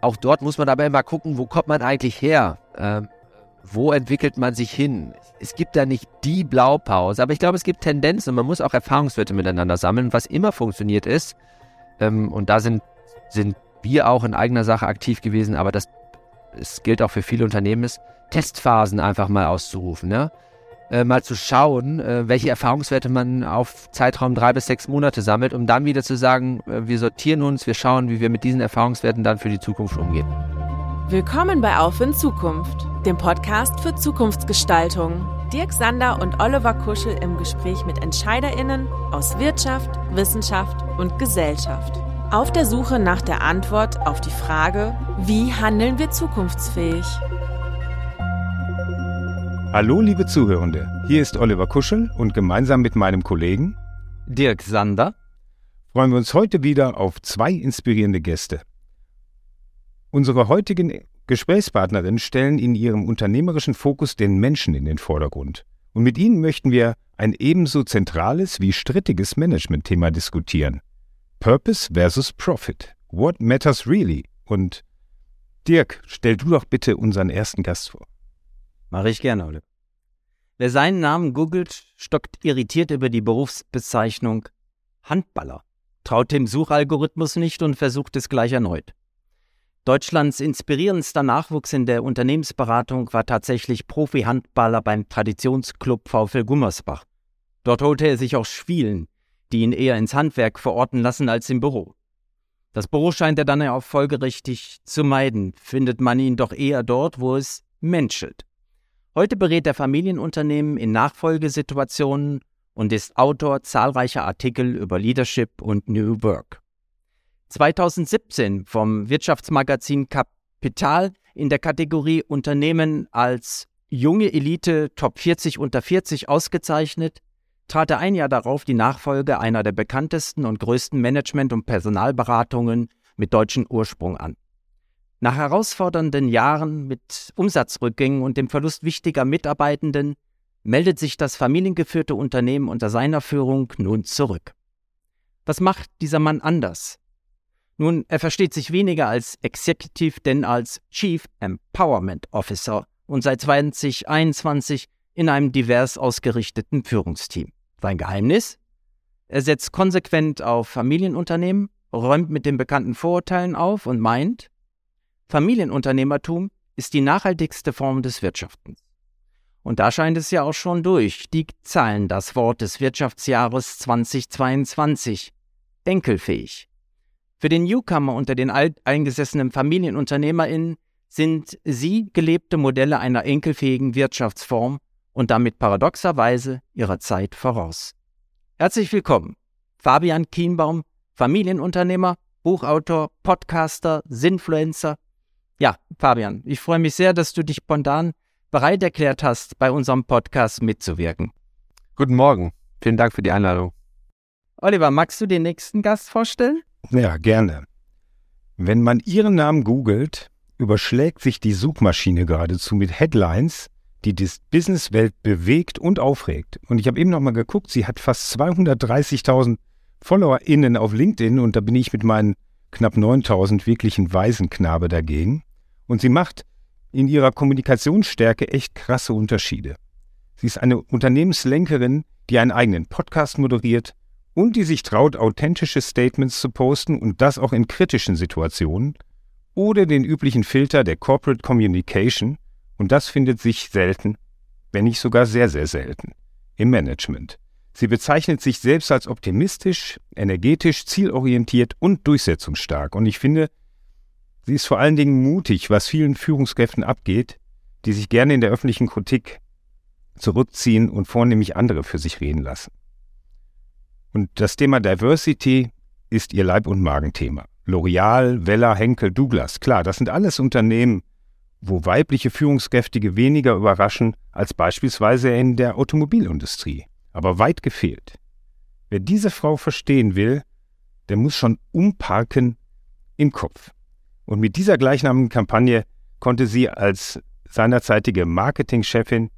auch dort muss man aber immer gucken, wo kommt man eigentlich her? Ähm, wo entwickelt man sich hin? Es gibt da nicht die Blaupause, aber ich glaube, es gibt Tendenzen und man muss auch Erfahrungswerte miteinander sammeln. Was immer funktioniert ist, ähm, und da sind, sind wir auch in eigener Sache aktiv gewesen, aber das, das gilt auch für viele Unternehmen, ist, Testphasen einfach mal auszurufen. Ne? Äh, mal zu schauen, äh, welche Erfahrungswerte man auf Zeitraum drei bis sechs Monate sammelt, um dann wieder zu sagen, äh, wir sortieren uns, wir schauen, wie wir mit diesen Erfahrungswerten dann für die Zukunft umgehen. Willkommen bei Auf in Zukunft, dem Podcast für Zukunftsgestaltung. Dirk Sander und Oliver Kuschel im Gespräch mit EntscheiderInnen aus Wirtschaft, Wissenschaft und Gesellschaft. Auf der Suche nach der Antwort auf die Frage, wie handeln wir zukunftsfähig? Hallo liebe Zuhörende, hier ist Oliver Kuschel und gemeinsam mit meinem Kollegen Dirk Sander freuen wir uns heute wieder auf zwei inspirierende Gäste. Unsere heutigen Gesprächspartnerinnen stellen in ihrem unternehmerischen Fokus den Menschen in den Vordergrund. Und mit ihnen möchten wir ein ebenso zentrales wie strittiges Management-Thema diskutieren. Purpose versus Profit. What matters really? Und Dirk, stell du doch bitte unseren ersten Gast vor. Mache ich gerne, Ole. Wer seinen Namen googelt, stockt irritiert über die Berufsbezeichnung Handballer, traut dem Suchalgorithmus nicht und versucht es gleich erneut. Deutschlands inspirierendster Nachwuchs in der Unternehmensberatung war tatsächlich Profi-Handballer beim Traditionsclub VfL Gummersbach. Dort holte er sich auch Schwielen, die ihn eher ins Handwerk verorten lassen als im Büro. Das Büro scheint er dann auch folgerichtig zu meiden, findet man ihn doch eher dort, wo es menschelt. Heute berät er Familienunternehmen in Nachfolgesituationen und ist Autor zahlreicher Artikel über Leadership und New Work. 2017 vom Wirtschaftsmagazin Kapital in der Kategorie Unternehmen als junge Elite Top 40 unter 40 ausgezeichnet, trat er ein Jahr darauf die Nachfolge einer der bekanntesten und größten Management- und Personalberatungen mit deutschem Ursprung an. Nach herausfordernden Jahren mit Umsatzrückgängen und dem Verlust wichtiger Mitarbeitenden meldet sich das familiengeführte Unternehmen unter seiner Führung nun zurück. Was macht dieser Mann anders? Nun, er versteht sich weniger als Executive, denn als Chief Empowerment Officer und seit 2021 in einem divers ausgerichteten Führungsteam. Sein Geheimnis? Er setzt konsequent auf Familienunternehmen, räumt mit den bekannten Vorurteilen auf und meint, Familienunternehmertum ist die nachhaltigste Form des Wirtschaftens. Und da scheint es ja auch schon durch. Die Zahlen das Wort des Wirtschaftsjahres 2022. Enkelfähig. Für den Newcomer unter den alteingesessenen FamilienunternehmerInnen sind sie gelebte Modelle einer enkelfähigen Wirtschaftsform und damit paradoxerweise ihrer Zeit voraus. Herzlich willkommen, Fabian Kienbaum, Familienunternehmer, Buchautor, Podcaster, Sinfluencer ja, Fabian, ich freue mich sehr, dass du dich spontan bereit erklärt hast, bei unserem Podcast mitzuwirken. Guten Morgen. Vielen Dank für die Einladung. Oliver, magst du den nächsten Gast vorstellen? Ja, gerne. Wenn man Ihren Namen googelt, überschlägt sich die Suchmaschine geradezu mit Headlines, die die Businesswelt bewegt und aufregt. Und ich habe eben noch mal geguckt, sie hat fast 230.000 FollowerInnen auf LinkedIn und da bin ich mit meinen knapp 9000 wirklichen Waisenknabe dagegen. Und sie macht in ihrer Kommunikationsstärke echt krasse Unterschiede. Sie ist eine Unternehmenslenkerin, die einen eigenen Podcast moderiert und die sich traut, authentische Statements zu posten und das auch in kritischen Situationen oder den üblichen Filter der Corporate Communication und das findet sich selten, wenn nicht sogar sehr, sehr selten, im Management. Sie bezeichnet sich selbst als optimistisch, energetisch, zielorientiert und durchsetzungsstark und ich finde, Sie ist vor allen Dingen mutig, was vielen Führungskräften abgeht, die sich gerne in der öffentlichen Kritik zurückziehen und vornehmlich andere für sich reden lassen. Und das Thema Diversity ist ihr Leib- und Magenthema. L'Oreal, Weller, Henkel, Douglas, klar, das sind alles Unternehmen, wo weibliche Führungskräfte weniger überraschen als beispielsweise in der Automobilindustrie. Aber weit gefehlt. Wer diese Frau verstehen will, der muss schon umparken im Kopf. Und mit dieser gleichnamigen Kampagne konnte sie als seinerzeitige Marketingchefin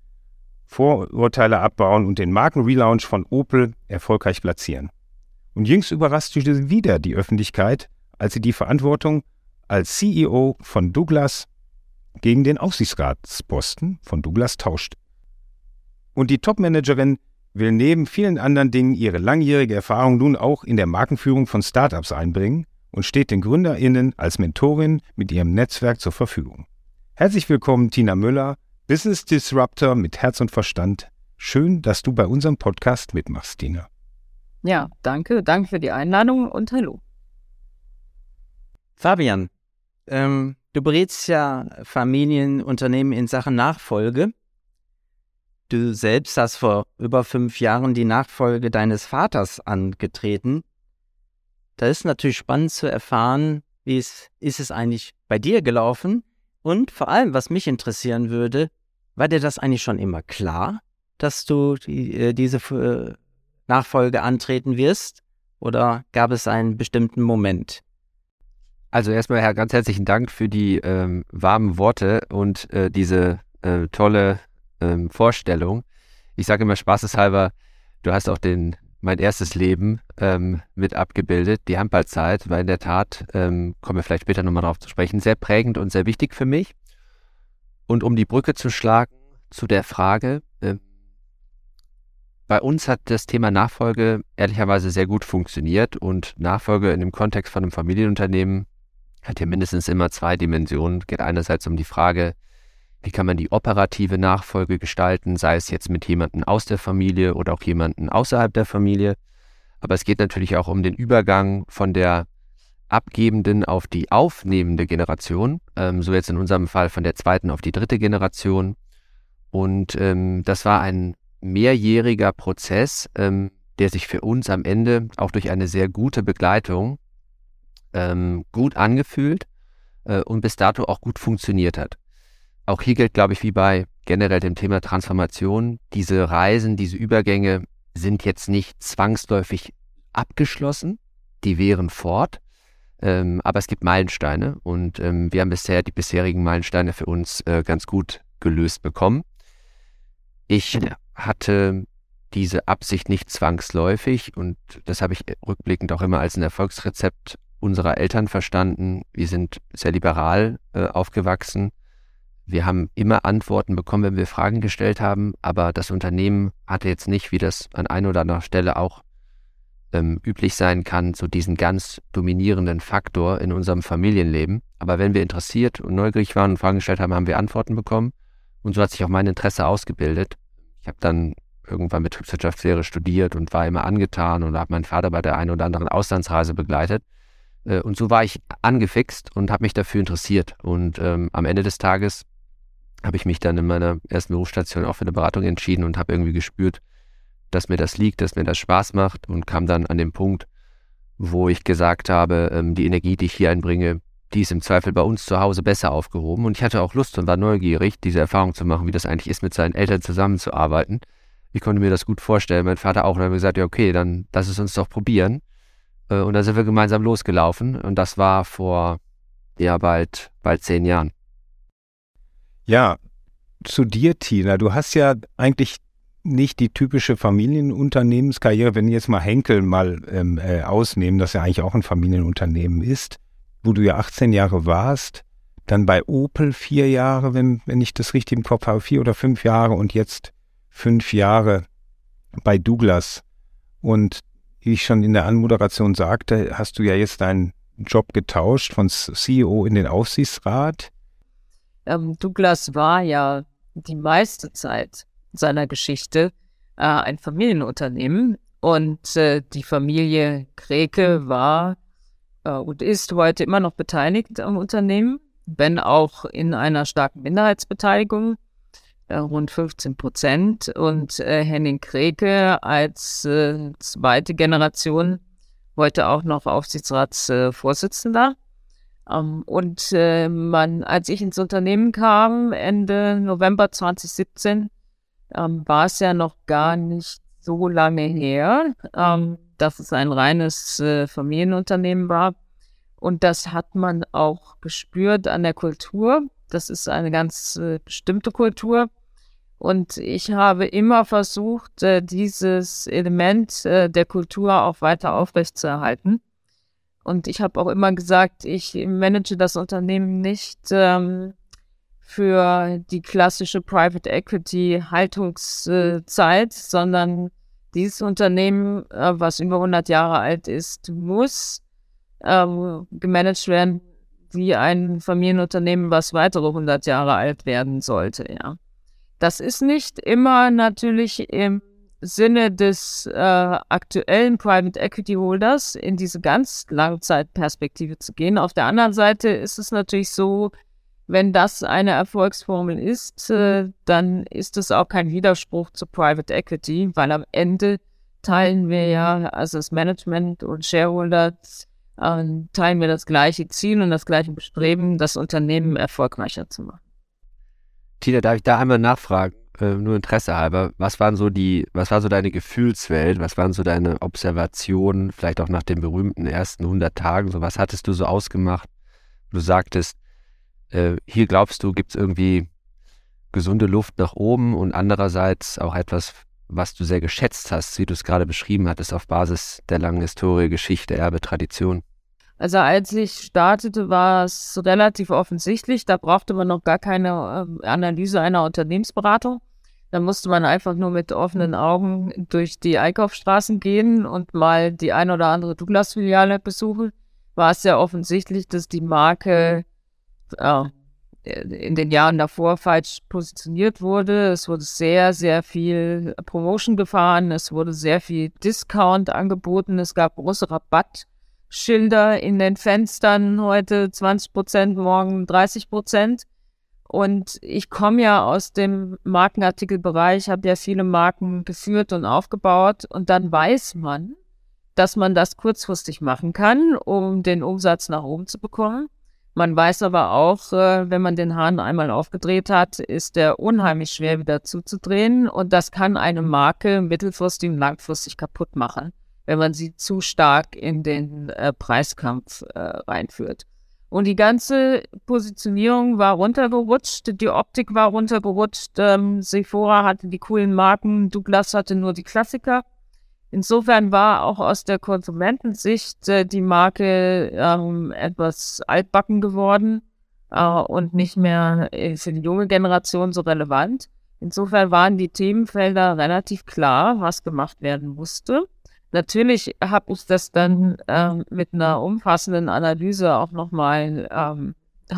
Vorurteile abbauen und den Markenrelaunch von Opel erfolgreich platzieren. Und jüngst überraschte sie wieder die Öffentlichkeit, als sie die Verantwortung als CEO von Douglas gegen den Aufsichtsratsposten von Douglas tauscht. Und die Topmanagerin will neben vielen anderen Dingen ihre langjährige Erfahrung nun auch in der Markenführung von Startups einbringen und steht den GründerInnen als Mentorin mit ihrem Netzwerk zur Verfügung. Herzlich willkommen, Tina Müller, Business Disruptor mit Herz und Verstand. Schön, dass du bei unserem Podcast mitmachst, Tina. Ja, danke. Danke für die Einladung und hallo. Fabian, ähm, du berätst ja Familienunternehmen in Sachen Nachfolge. Du selbst hast vor über fünf Jahren die Nachfolge deines Vaters angetreten. Da ist natürlich spannend zu erfahren, wie es ist es eigentlich bei dir gelaufen und vor allem, was mich interessieren würde, war dir das eigentlich schon immer klar, dass du die, äh, diese äh, Nachfolge antreten wirst? Oder gab es einen bestimmten Moment? Also erstmal, Herr, ganz herzlichen Dank für die ähm, warmen Worte und äh, diese äh, tolle ähm, Vorstellung. Ich sage immer spaßeshalber, du hast auch den mein erstes Leben ähm, mit abgebildet, die Handballzeit, war in der Tat, ähm, kommen wir vielleicht später nochmal darauf zu sprechen, sehr prägend und sehr wichtig für mich. Und um die Brücke zu schlagen zu der Frage, äh, bei uns hat das Thema Nachfolge ehrlicherweise sehr gut funktioniert und Nachfolge in dem Kontext von einem Familienunternehmen hat ja mindestens immer zwei Dimensionen. Geht einerseits um die Frage, wie kann man die operative Nachfolge gestalten, sei es jetzt mit jemandem aus der Familie oder auch jemandem außerhalb der Familie. Aber es geht natürlich auch um den Übergang von der abgebenden auf die aufnehmende Generation, ähm, so jetzt in unserem Fall von der zweiten auf die dritte Generation. Und ähm, das war ein mehrjähriger Prozess, ähm, der sich für uns am Ende auch durch eine sehr gute Begleitung ähm, gut angefühlt äh, und bis dato auch gut funktioniert hat auch hier gilt, glaube ich, wie bei generell dem Thema Transformation, diese Reisen, diese Übergänge sind jetzt nicht zwangsläufig abgeschlossen, die wären fort, ähm, aber es gibt Meilensteine und ähm, wir haben bisher die bisherigen Meilensteine für uns äh, ganz gut gelöst bekommen. Ich hatte diese Absicht nicht zwangsläufig und das habe ich rückblickend auch immer als ein Erfolgsrezept unserer Eltern verstanden. Wir sind sehr liberal äh, aufgewachsen wir haben immer Antworten bekommen, wenn wir Fragen gestellt haben, aber das Unternehmen hatte jetzt nicht, wie das an einer oder anderen Stelle auch ähm, üblich sein kann, so diesen ganz dominierenden Faktor in unserem Familienleben. Aber wenn wir interessiert und neugierig waren und Fragen gestellt haben, haben wir Antworten bekommen. Und so hat sich auch mein Interesse ausgebildet. Ich habe dann irgendwann Betriebswirtschaftslehre studiert und war immer angetan und habe meinen Vater bei der einen oder anderen Auslandsreise begleitet. Äh, und so war ich angefixt und habe mich dafür interessiert. Und ähm, am Ende des Tages habe ich mich dann in meiner ersten Berufsstation auch für eine Beratung entschieden und habe irgendwie gespürt, dass mir das liegt, dass mir das Spaß macht und kam dann an den Punkt, wo ich gesagt habe, ähm, die Energie, die ich hier einbringe, die ist im Zweifel bei uns zu Hause besser aufgehoben. Und ich hatte auch Lust und war neugierig, diese Erfahrung zu machen, wie das eigentlich ist, mit seinen Eltern zusammenzuarbeiten. Ich konnte mir das gut vorstellen, mein Vater auch. Und dann haben wir gesagt, ja, okay, dann lass es uns doch probieren. Äh, und dann sind wir gemeinsam losgelaufen. Und das war vor, ja, bald, bald zehn Jahren. Ja, zu dir, Tina. Du hast ja eigentlich nicht die typische Familienunternehmenskarriere, wenn jetzt mal Henkel mal ähm, äh, ausnehmen, das ja eigentlich auch ein Familienunternehmen ist, wo du ja 18 Jahre warst, dann bei Opel vier Jahre, wenn, wenn ich das richtig im Kopf habe, vier oder fünf Jahre und jetzt fünf Jahre bei Douglas. Und wie ich schon in der Anmoderation sagte, hast du ja jetzt deinen Job getauscht von CEO in den Aufsichtsrat. Ähm, Douglas war ja die meiste Zeit seiner Geschichte äh, ein Familienunternehmen und äh, die Familie Kreke war äh, und ist heute immer noch beteiligt am Unternehmen, wenn auch in einer starken Minderheitsbeteiligung, äh, rund 15 Prozent. Und äh, Henning Kreke als äh, zweite Generation heute auch noch Aufsichtsratsvorsitzender. Um, ähm, und äh, man, als ich ins Unternehmen kam, Ende November 2017, ähm, war es ja noch gar nicht so lange her, ähm, dass es ein reines äh, Familienunternehmen war. Und das hat man auch gespürt an der Kultur. Das ist eine ganz äh, bestimmte Kultur. Und ich habe immer versucht, äh, dieses Element äh, der Kultur auch weiter aufrechtzuerhalten. Und ich habe auch immer gesagt, ich manage das Unternehmen nicht ähm, für die klassische Private Equity Haltungszeit, sondern dieses Unternehmen, äh, was über 100 Jahre alt ist, muss ähm, gemanagt werden wie ein Familienunternehmen, was weitere 100 Jahre alt werden sollte. Ja, das ist nicht immer natürlich im Sinne des äh, aktuellen Private Equity Holders in diese ganz Langzeitperspektive zu gehen. Auf der anderen Seite ist es natürlich so, wenn das eine Erfolgsformel ist, äh, dann ist es auch kein Widerspruch zu Private Equity, weil am Ende teilen wir ja, also das Management und Shareholder, äh, teilen wir das gleiche Ziel und das gleiche Bestreben, das Unternehmen erfolgreicher zu machen. Tina, darf ich da einmal nachfragen? Äh, nur Interesse halber, was waren so die, was war so deine Gefühlswelt, was waren so deine Observationen, vielleicht auch nach den berühmten ersten 100 Tagen, so was hattest du so ausgemacht? Du sagtest, äh, hier glaubst du, gibt es irgendwie gesunde Luft nach oben und andererseits auch etwas, was du sehr geschätzt hast, wie du es gerade beschrieben hattest, auf Basis der langen Historie, Geschichte, Erbe, Tradition. Also als ich startete, war es relativ offensichtlich. Da brauchte man noch gar keine äh, Analyse einer Unternehmensberatung. Da musste man einfach nur mit offenen Augen durch die Einkaufsstraßen gehen und mal die ein oder andere Douglas-Filiale besuchen. War es sehr offensichtlich, dass die Marke äh, in den Jahren davor falsch positioniert wurde. Es wurde sehr, sehr viel Promotion gefahren. Es wurde sehr viel Discount angeboten. Es gab große Rabatt Schilder in den Fenstern, heute 20 Prozent, morgen 30 Prozent. Und ich komme ja aus dem Markenartikelbereich, habe ja viele Marken geführt und aufgebaut. Und dann weiß man, dass man das kurzfristig machen kann, um den Umsatz nach oben zu bekommen. Man weiß aber auch, äh, wenn man den Hahn einmal aufgedreht hat, ist der unheimlich schwer wieder zuzudrehen. Und das kann eine Marke mittelfristig und langfristig kaputt machen wenn man sie zu stark in den äh, Preiskampf äh, reinführt. Und die ganze Positionierung war runtergerutscht, die Optik war runtergerutscht, ähm, Sephora hatte die coolen Marken, Douglas hatte nur die Klassiker. Insofern war auch aus der Konsumentensicht äh, die Marke ähm, etwas altbacken geworden äh, und nicht mehr äh, für die junge Generation so relevant. Insofern waren die Themenfelder relativ klar, was gemacht werden musste. Natürlich habe ich das dann ähm, mit einer umfassenden Analyse auch nochmal ähm,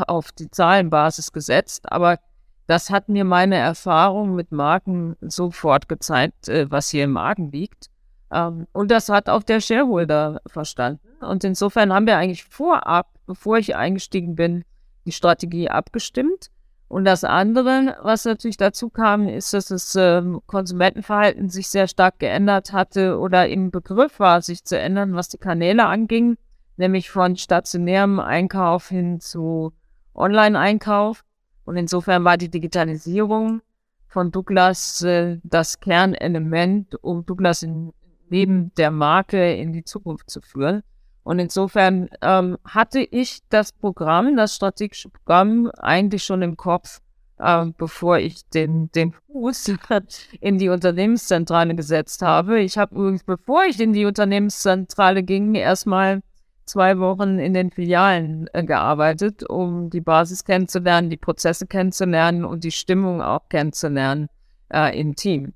auf die Zahlenbasis gesetzt, aber das hat mir meine Erfahrung mit Marken sofort gezeigt, äh, was hier im Magen liegt. Ähm, und das hat auch der Shareholder verstanden. Und insofern haben wir eigentlich vorab, bevor ich eingestiegen bin, die Strategie abgestimmt. Und das andere, was natürlich dazu kam, ist, dass das ähm, Konsumentenverhalten sich sehr stark geändert hatte oder im Begriff war, sich zu ändern, was die Kanäle anging, nämlich von stationärem Einkauf hin zu Online-Einkauf. Und insofern war die Digitalisierung von Douglas äh, das Kernelement, um Douglas in, neben der Marke in die Zukunft zu führen. Und insofern ähm, hatte ich das Programm, das strategische Programm eigentlich schon im Kopf, äh, bevor ich den, den Fuß in die Unternehmenszentrale gesetzt habe. Ich habe übrigens, bevor ich in die Unternehmenszentrale ging, erstmal zwei Wochen in den Filialen äh, gearbeitet, um die Basis kennenzulernen, die Prozesse kennenzulernen und die Stimmung auch kennenzulernen äh, im Team.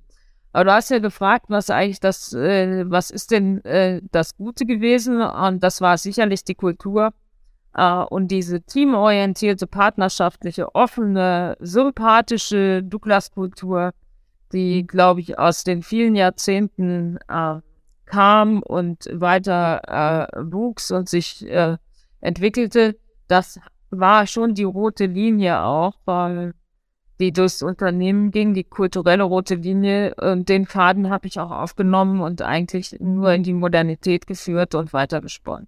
Aber du hast ja gefragt, was eigentlich das, äh, was ist denn äh, das Gute gewesen? Und das war sicherlich die Kultur äh, und diese teamorientierte, partnerschaftliche, offene, sympathische Douglas-Kultur, die, glaube ich, aus den vielen Jahrzehnten äh, kam und weiter äh, wuchs und sich äh, entwickelte. Das war schon die rote Linie auch, weil die durchs Unternehmen ging, die kulturelle rote Linie. Und den Faden habe ich auch aufgenommen und eigentlich nur in die Modernität geführt und weitergesponnen.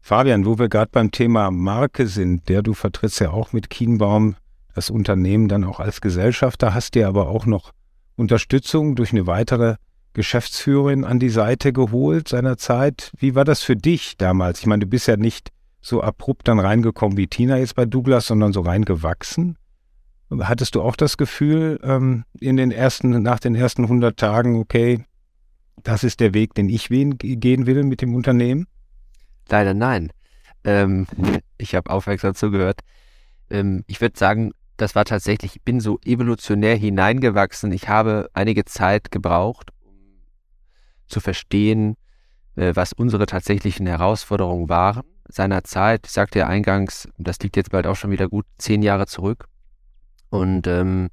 Fabian, wo wir gerade beim Thema Marke sind, der du vertrittst ja auch mit Kienbaum das Unternehmen dann auch als Gesellschafter, hast dir aber auch noch Unterstützung durch eine weitere Geschäftsführerin an die Seite geholt seinerzeit. Wie war das für dich damals? Ich meine, du bist ja nicht so abrupt dann reingekommen wie Tina jetzt bei Douglas, sondern so reingewachsen. Hattest du auch das Gefühl ähm, in den ersten, nach den ersten 100 Tagen, okay, das ist der Weg, den ich gehen will mit dem Unternehmen? Leider nein. Ähm, ich habe aufmerksam zugehört. Ähm, ich würde sagen, das war tatsächlich, ich bin so evolutionär hineingewachsen. Ich habe einige Zeit gebraucht, um zu verstehen, äh, was unsere tatsächlichen Herausforderungen waren seiner Zeit. Ich sagte ja eingangs, das liegt jetzt bald auch schon wieder gut zehn Jahre zurück. Und ähm,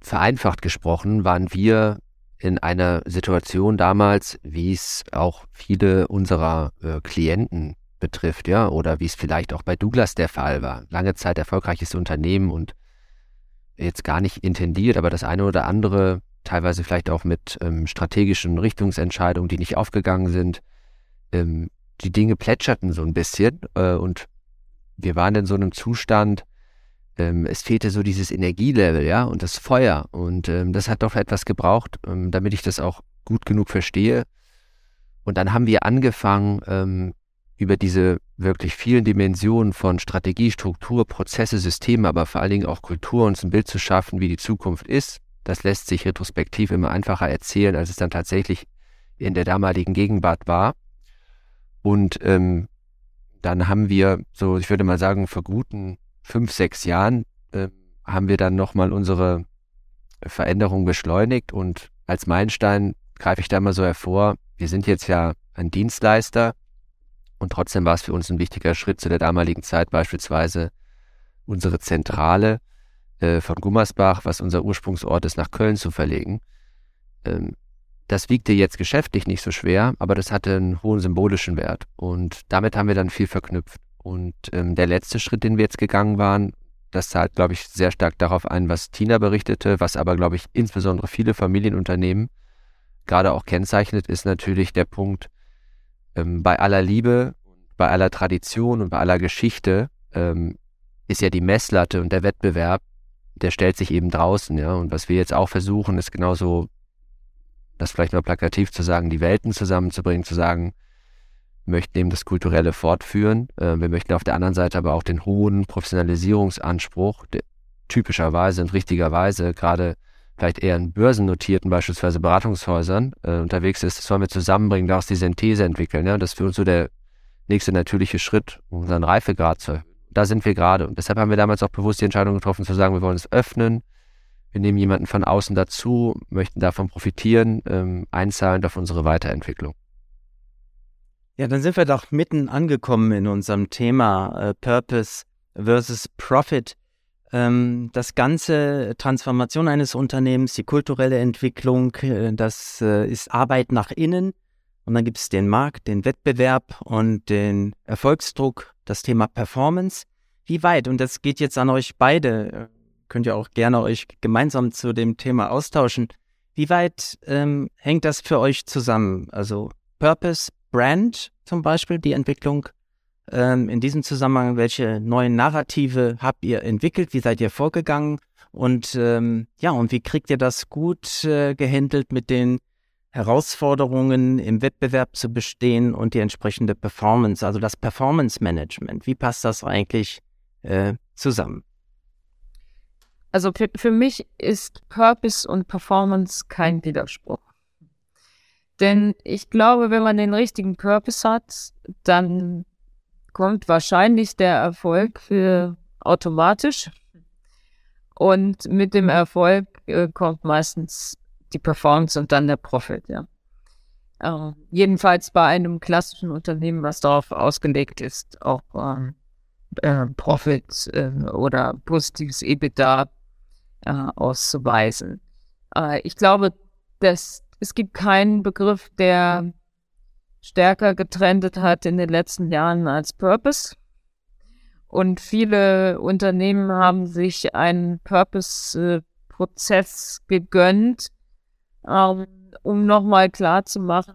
vereinfacht gesprochen waren wir in einer Situation damals, wie es auch viele unserer äh, Klienten betrifft, ja, oder wie es vielleicht auch bei Douglas der Fall war. Lange Zeit erfolgreiches Unternehmen und jetzt gar nicht intendiert, aber das eine oder andere, teilweise vielleicht auch mit ähm, strategischen Richtungsentscheidungen, die nicht aufgegangen sind. Ähm, die Dinge plätscherten so ein bisschen äh, und wir waren in so einem Zustand, ähm, es fehlte so dieses Energielevel, ja, und das Feuer. Und ähm, das hat doch etwas gebraucht, ähm, damit ich das auch gut genug verstehe. Und dann haben wir angefangen, ähm, über diese wirklich vielen Dimensionen von Strategie, Struktur, Prozesse, Systeme, aber vor allen Dingen auch Kultur uns ein Bild zu schaffen, wie die Zukunft ist. Das lässt sich retrospektiv immer einfacher erzählen, als es dann tatsächlich in der damaligen Gegenwart war. Und ähm, dann haben wir, so ich würde mal sagen, vor guten fünf, sechs Jahren äh, haben wir dann nochmal unsere Veränderung beschleunigt und als Meilenstein greife ich da mal so hervor, wir sind jetzt ja ein Dienstleister und trotzdem war es für uns ein wichtiger Schritt zu der damaligen Zeit beispielsweise unsere Zentrale äh, von Gummersbach, was unser Ursprungsort ist, nach Köln zu verlegen. Ähm, das wiegte jetzt geschäftlich nicht so schwer, aber das hatte einen hohen symbolischen Wert und damit haben wir dann viel verknüpft. Und ähm, der letzte Schritt, den wir jetzt gegangen waren, das zahlt, glaube ich, sehr stark darauf ein, was Tina berichtete, was aber, glaube ich, insbesondere viele Familienunternehmen gerade auch kennzeichnet, ist natürlich der Punkt, ähm, bei aller Liebe, bei aller Tradition und bei aller Geschichte ähm, ist ja die Messlatte und der Wettbewerb, der stellt sich eben draußen, ja. Und was wir jetzt auch versuchen, ist genauso, das vielleicht mal plakativ zu sagen, die Welten zusammenzubringen, zu sagen, möchten eben das Kulturelle fortführen. Äh, wir möchten auf der anderen Seite aber auch den hohen Professionalisierungsanspruch, der typischerweise und richtigerweise gerade vielleicht eher in börsennotierten, beispielsweise Beratungshäusern äh, unterwegs ist, das wollen wir zusammenbringen, daraus die Synthese entwickeln. Ja? Das ist für uns so der nächste natürliche Schritt, um unseren Reifegrad zu erhöhen. Da sind wir gerade. Und deshalb haben wir damals auch bewusst die Entscheidung getroffen, zu sagen, wir wollen es öffnen. Wir nehmen jemanden von außen dazu, möchten davon profitieren, ähm, einzahlen auf unsere Weiterentwicklung. Ja, dann sind wir doch mitten angekommen in unserem Thema äh, Purpose versus Profit. Ähm, das ganze Transformation eines Unternehmens, die kulturelle Entwicklung, äh, das äh, ist Arbeit nach innen. Und dann gibt es den Markt, den Wettbewerb und den Erfolgsdruck, das Thema Performance. Wie weit, und das geht jetzt an euch beide, äh, könnt ihr auch gerne euch gemeinsam zu dem Thema austauschen. Wie weit ähm, hängt das für euch zusammen? Also Purpose, Brand zum Beispiel, die Entwicklung. Ähm, in diesem Zusammenhang, welche neuen Narrative habt ihr entwickelt? Wie seid ihr vorgegangen? Und ähm, ja, und wie kriegt ihr das gut äh, gehandelt mit den Herausforderungen im Wettbewerb zu bestehen und die entsprechende Performance, also das Performance Management? Wie passt das eigentlich äh, zusammen? Also für, für mich ist Purpose und Performance kein Widerspruch. Denn ich glaube, wenn man den richtigen Purpose hat, dann kommt wahrscheinlich der Erfolg für automatisch. Und mit dem Erfolg äh, kommt meistens die Performance und dann der Profit, ja. Äh, jedenfalls bei einem klassischen Unternehmen, was darauf ausgelegt ist, auch ähm, äh, Profit äh, oder positives EBITDA äh, auszuweisen. Äh, ich glaube, dass es gibt keinen Begriff, der stärker getrendet hat in den letzten Jahren als Purpose. Und viele Unternehmen haben sich einen Purpose-Prozess gegönnt, ähm, um nochmal klar zu machen,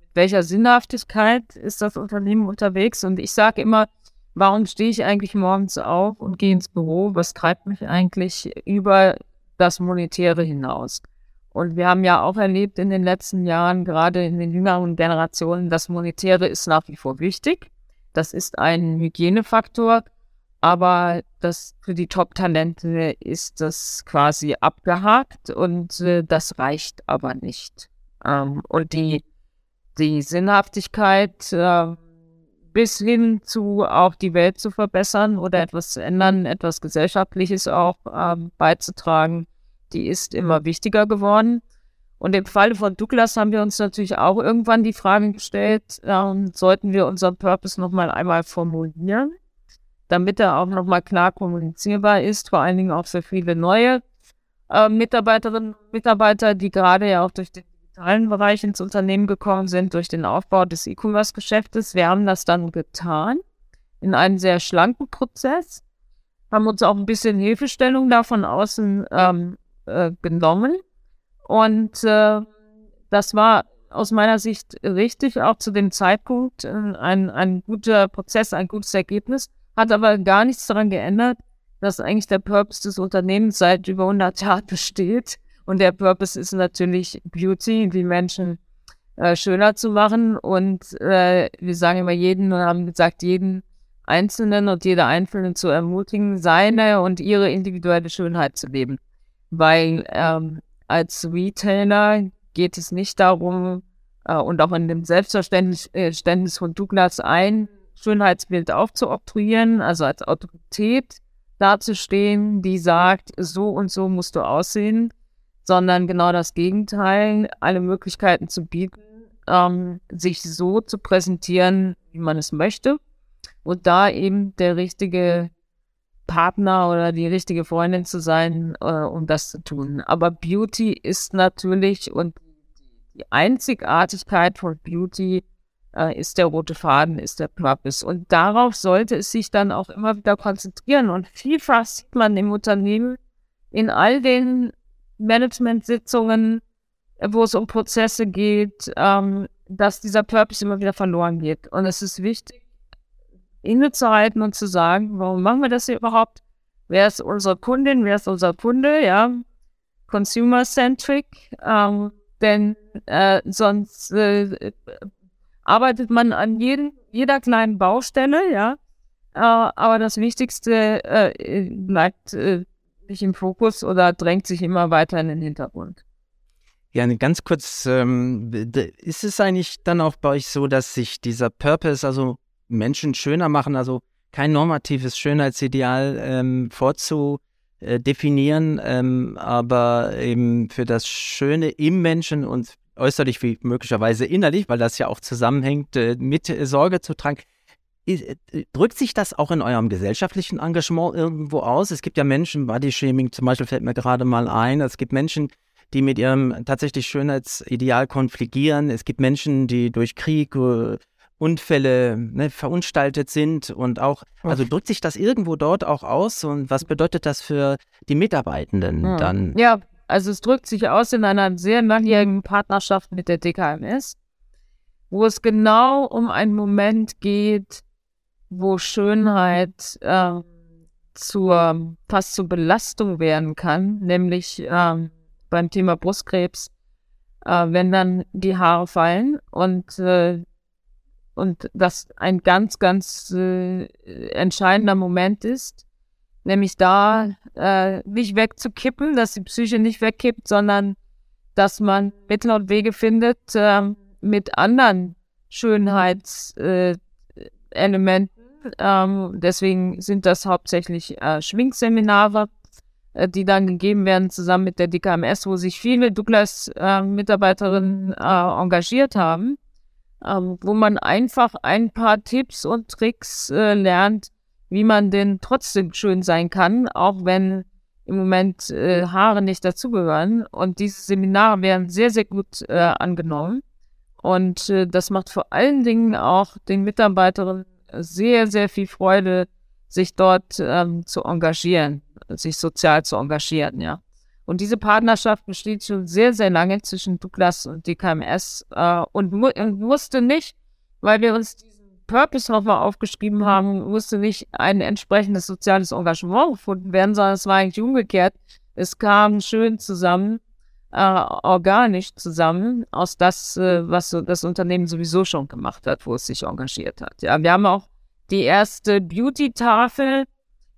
mit welcher Sinnhaftigkeit ist das Unternehmen unterwegs. Und ich sage immer, warum stehe ich eigentlich morgens auf und gehe ins Büro? Was treibt mich eigentlich über das Monetäre hinaus? Und wir haben ja auch erlebt in den letzten Jahren, gerade in den jüngeren Generationen, das Monetäre ist nach wie vor wichtig. Das ist ein Hygienefaktor. Aber das für die Top-Talente ist das quasi abgehakt und äh, das reicht aber nicht. Ähm, und die die Sinnhaftigkeit äh, bis hin zu auch die Welt zu verbessern oder etwas zu ändern, etwas Gesellschaftliches auch ähm, beizutragen, die ist immer wichtiger geworden. Und im Falle von Douglas haben wir uns natürlich auch irgendwann die Frage gestellt, ähm, sollten wir unseren Purpose nochmal einmal formulieren, damit er auch nochmal klar kommunizierbar ist, vor allen Dingen auch für viele neue äh, Mitarbeiterinnen und Mitarbeiter, die gerade ja auch durch den digitalen Bereich ins Unternehmen gekommen sind durch den Aufbau des E-Commerce-Geschäftes. Wir haben das dann getan in einem sehr schlanken Prozess, haben uns auch ein bisschen Hilfestellung da von außen ähm, äh, genommen und äh, das war aus meiner Sicht richtig, auch zu dem Zeitpunkt äh, ein, ein guter Prozess, ein gutes Ergebnis, hat aber gar nichts daran geändert, dass eigentlich der Purpose des Unternehmens seit über 100 Jahren besteht und der Purpose ist natürlich Beauty, die Menschen äh, schöner zu machen. Und äh, wir sagen immer jeden und haben gesagt, jeden Einzelnen und jede Einzelne zu ermutigen, seine und ihre individuelle Schönheit zu leben. Weil ähm, als Retailer geht es nicht darum, äh, und auch in dem Selbstverständnis von Douglas ein Schönheitsbild aufzuoktroyieren, also als Autorität dazustehen, die sagt, so und so musst du aussehen, sondern genau das Gegenteil, alle Möglichkeiten zu bieten, ähm, sich so zu präsentieren, wie man es möchte. Und da eben der richtige Partner oder die richtige Freundin zu sein, äh, um das zu tun. Aber Beauty ist natürlich und die Einzigartigkeit von Beauty äh, ist der rote Faden, ist der Purpose. Und darauf sollte es sich dann auch immer wieder konzentrieren. Und vielfach sieht man im Unternehmen in all den Management-Sitzungen, wo es um Prozesse geht, ähm, dass dieser Purpose immer wieder verloren geht. Und es ist wichtig, innezuhalten und zu sagen, warum machen wir das hier überhaupt? Wer ist unsere Kundin? Wer ist unser Kunde? Ja, consumer-centric. Ähm, denn äh, sonst äh, arbeitet man an jeden, jeder kleinen Baustelle, ja. Äh, aber das Wichtigste äh, bleibt äh, nicht im Fokus oder drängt sich immer weiter in den Hintergrund. Ja, ganz kurz, ähm, ist es eigentlich dann auch bei euch so, dass sich dieser Purpose, also Menschen schöner machen, also kein normatives Schönheitsideal ähm, vorzudefinieren, ähm, aber eben für das Schöne im Menschen und äußerlich wie möglicherweise innerlich, weil das ja auch zusammenhängt, äh, mit Sorge zu tragen. Äh, drückt sich das auch in eurem gesellschaftlichen Engagement irgendwo aus? Es gibt ja Menschen, Bodyshaming zum Beispiel fällt mir gerade mal ein. Es gibt Menschen, die mit ihrem tatsächlich Schönheitsideal konfligieren. Es gibt Menschen, die durch Krieg, äh, Unfälle ne, verunstaltet sind und auch, also drückt sich das irgendwo dort auch aus und was bedeutet das für die Mitarbeitenden ja. dann? Ja, also es drückt sich aus in einer sehr langjährigen Partnerschaft mit der DKMS, wo es genau um einen Moment geht, wo Schönheit äh, zur fast zur Belastung werden kann, nämlich äh, beim Thema Brustkrebs, äh, wenn dann die Haare fallen und äh, und das ein ganz, ganz äh, entscheidender Moment ist, nämlich da äh, nicht wegzukippen, dass die Psyche nicht wegkippt, sondern dass man Mittel und Wege findet, äh, mit anderen Schönheitselementen. Äh, ähm, deswegen sind das hauptsächlich äh, Schminkseminare, äh, die dann gegeben werden zusammen mit der DKMS, wo sich viele Douglas-Mitarbeiterinnen äh, engagiert haben, ähm, wo man einfach ein paar Tipps und Tricks äh, lernt, wie man denn trotzdem schön sein kann, auch wenn im Moment äh, Haare nicht dazugehören. Und diese Seminare werden sehr, sehr gut äh, angenommen. Und äh, das macht vor allen Dingen auch den Mitarbeiterinnen sehr, sehr viel Freude, sich dort ähm, zu engagieren, sich sozial zu engagieren, ja. Und diese Partnerschaft besteht schon sehr, sehr lange zwischen Douglas und DKMS äh, und, mu und musste nicht, weil wir uns diesen Purpose nochmal aufgeschrieben haben, musste nicht ein entsprechendes soziales Engagement gefunden werden, sondern es war eigentlich umgekehrt. Es kam schön zusammen, äh, organisch zusammen aus das, äh, was so das Unternehmen sowieso schon gemacht hat, wo es sich engagiert hat. Ja, wir haben auch die erste Beauty-Tafel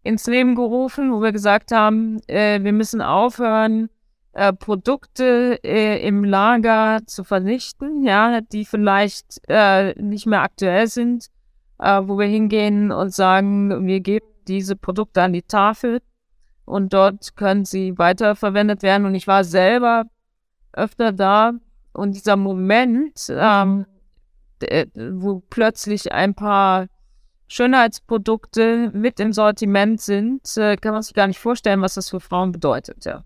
ins Leben gerufen, wo wir gesagt haben, äh, wir müssen aufhören, äh, Produkte äh, im Lager zu vernichten, ja, die vielleicht äh, nicht mehr aktuell sind, äh, wo wir hingehen und sagen, wir geben diese Produkte an die Tafel und dort können sie weiterverwendet werden. Und ich war selber öfter da und dieser Moment, ähm, wo plötzlich ein paar Schönheitsprodukte mit im Sortiment sind, äh, kann man sich gar nicht vorstellen, was das für Frauen bedeutet, ja.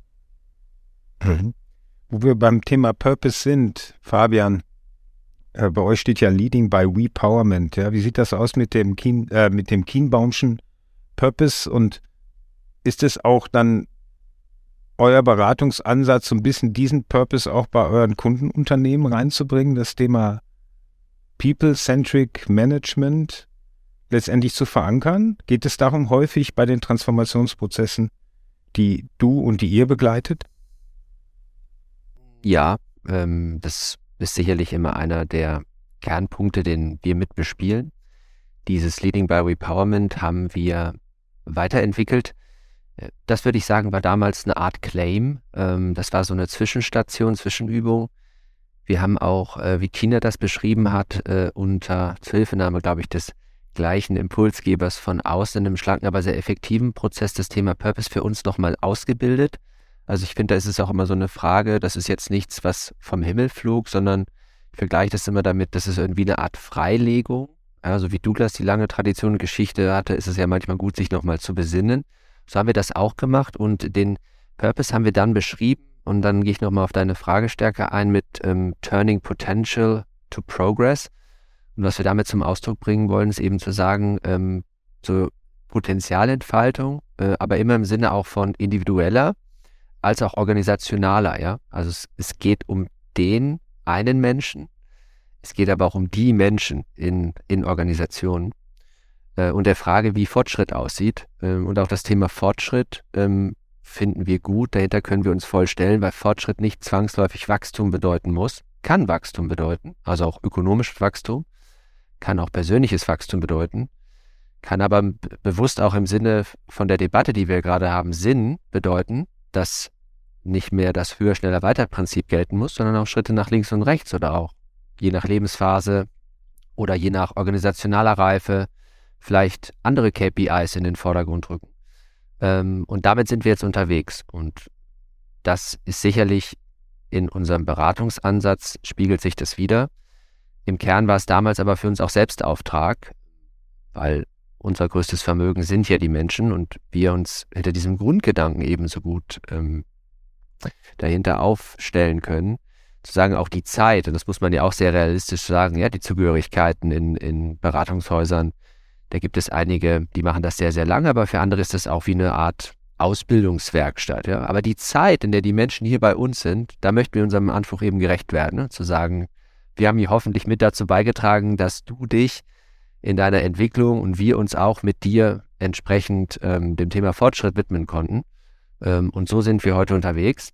Mhm. Wo wir beim Thema Purpose sind, Fabian, äh, bei euch steht ja Leading by Repowerment. Ja? Wie sieht das aus mit dem, Kien, äh, mit dem Kienbaumschen Purpose und ist es auch dann euer Beratungsansatz, so ein bisschen diesen Purpose auch bei euren Kundenunternehmen reinzubringen, das Thema People-Centric Management letztendlich zu verankern? Geht es darum häufig bei den Transformationsprozessen, die du und die ihr begleitet? Ja, ähm, das ist sicherlich immer einer der Kernpunkte, den wir mit bespielen. Dieses Leading by Repowerment haben wir weiterentwickelt. Äh, das würde ich sagen, war damals eine Art Claim. Ähm, das war so eine Zwischenstation, Zwischenübung. Wir haben auch, äh, wie Tina das beschrieben hat, äh, unter Zuhilfenahme, glaube ich, des gleichen Impulsgebers von außen in einem schlanken, aber sehr effektiven Prozess das Thema Purpose für uns nochmal ausgebildet. Also ich finde, da ist es auch immer so eine Frage, das ist jetzt nichts, was vom Himmel flog, sondern ich vergleiche das immer damit, das ist irgendwie eine Art Freilegung. Also wie Douglas die lange Tradition und Geschichte hatte, ist es ja manchmal gut, sich nochmal zu besinnen. So haben wir das auch gemacht und den Purpose haben wir dann beschrieben und dann gehe ich nochmal auf deine Fragestärke ein mit ähm, Turning Potential to Progress. Und was wir damit zum Ausdruck bringen wollen, ist eben zu sagen, ähm, so Potenzialentfaltung, äh, aber immer im Sinne auch von individueller als auch organisationaler, ja. Also es, es geht um den einen Menschen, es geht aber auch um die Menschen in, in Organisationen äh, und der Frage, wie Fortschritt aussieht. Ähm, und auch das Thema Fortschritt ähm, finden wir gut. Dahinter können wir uns voll stellen, weil Fortschritt nicht zwangsläufig Wachstum bedeuten muss. Kann Wachstum bedeuten, also auch ökonomisches Wachstum, kann auch persönliches Wachstum bedeuten, kann aber bewusst auch im Sinne von der Debatte, die wir gerade haben, Sinn bedeuten, dass nicht mehr das höher, schneller, weiter Prinzip gelten muss, sondern auch Schritte nach links und rechts oder auch je nach Lebensphase oder je nach organisationaler Reife vielleicht andere KPIs in den Vordergrund rücken. Ähm, und damit sind wir jetzt unterwegs. Und das ist sicherlich in unserem Beratungsansatz, spiegelt sich das wieder. Im Kern war es damals aber für uns auch Selbstauftrag, weil unser größtes Vermögen sind ja die Menschen und wir uns hinter diesem Grundgedanken ebenso gut ähm, dahinter aufstellen können. Zu sagen, auch die Zeit, und das muss man ja auch sehr realistisch sagen, ja, die Zugehörigkeiten in, in Beratungshäusern, da gibt es einige, die machen das sehr, sehr lange, aber für andere ist das auch wie eine Art Ausbildungswerkstatt. Ja? Aber die Zeit, in der die Menschen hier bei uns sind, da möchten wir unserem Anspruch eben gerecht werden. Ne? Zu sagen, wir haben hier hoffentlich mit dazu beigetragen, dass du dich in deiner Entwicklung und wir uns auch mit dir entsprechend ähm, dem Thema Fortschritt widmen konnten. Ähm, und so sind wir heute unterwegs.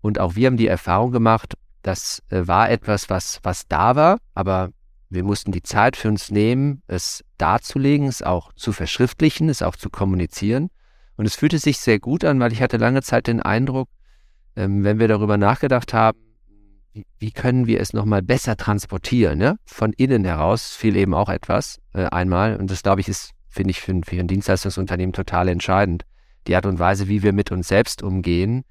Und auch wir haben die Erfahrung gemacht, das äh, war etwas, was, was da war, aber wir mussten die Zeit für uns nehmen, es darzulegen, es auch zu verschriftlichen, es auch zu kommunizieren. Und es fühlte sich sehr gut an, weil ich hatte lange Zeit den Eindruck, ähm, wenn wir darüber nachgedacht haben, wie, können wir es nochmal besser transportieren, ne? von innen heraus fiel eben auch etwas äh, einmal. Und das, glaube ich, ist, finde ich, für, für ein Dienstleistungsunternehmen total entscheidend. Die Art und Weise, wie wir mit uns selbst umgehen,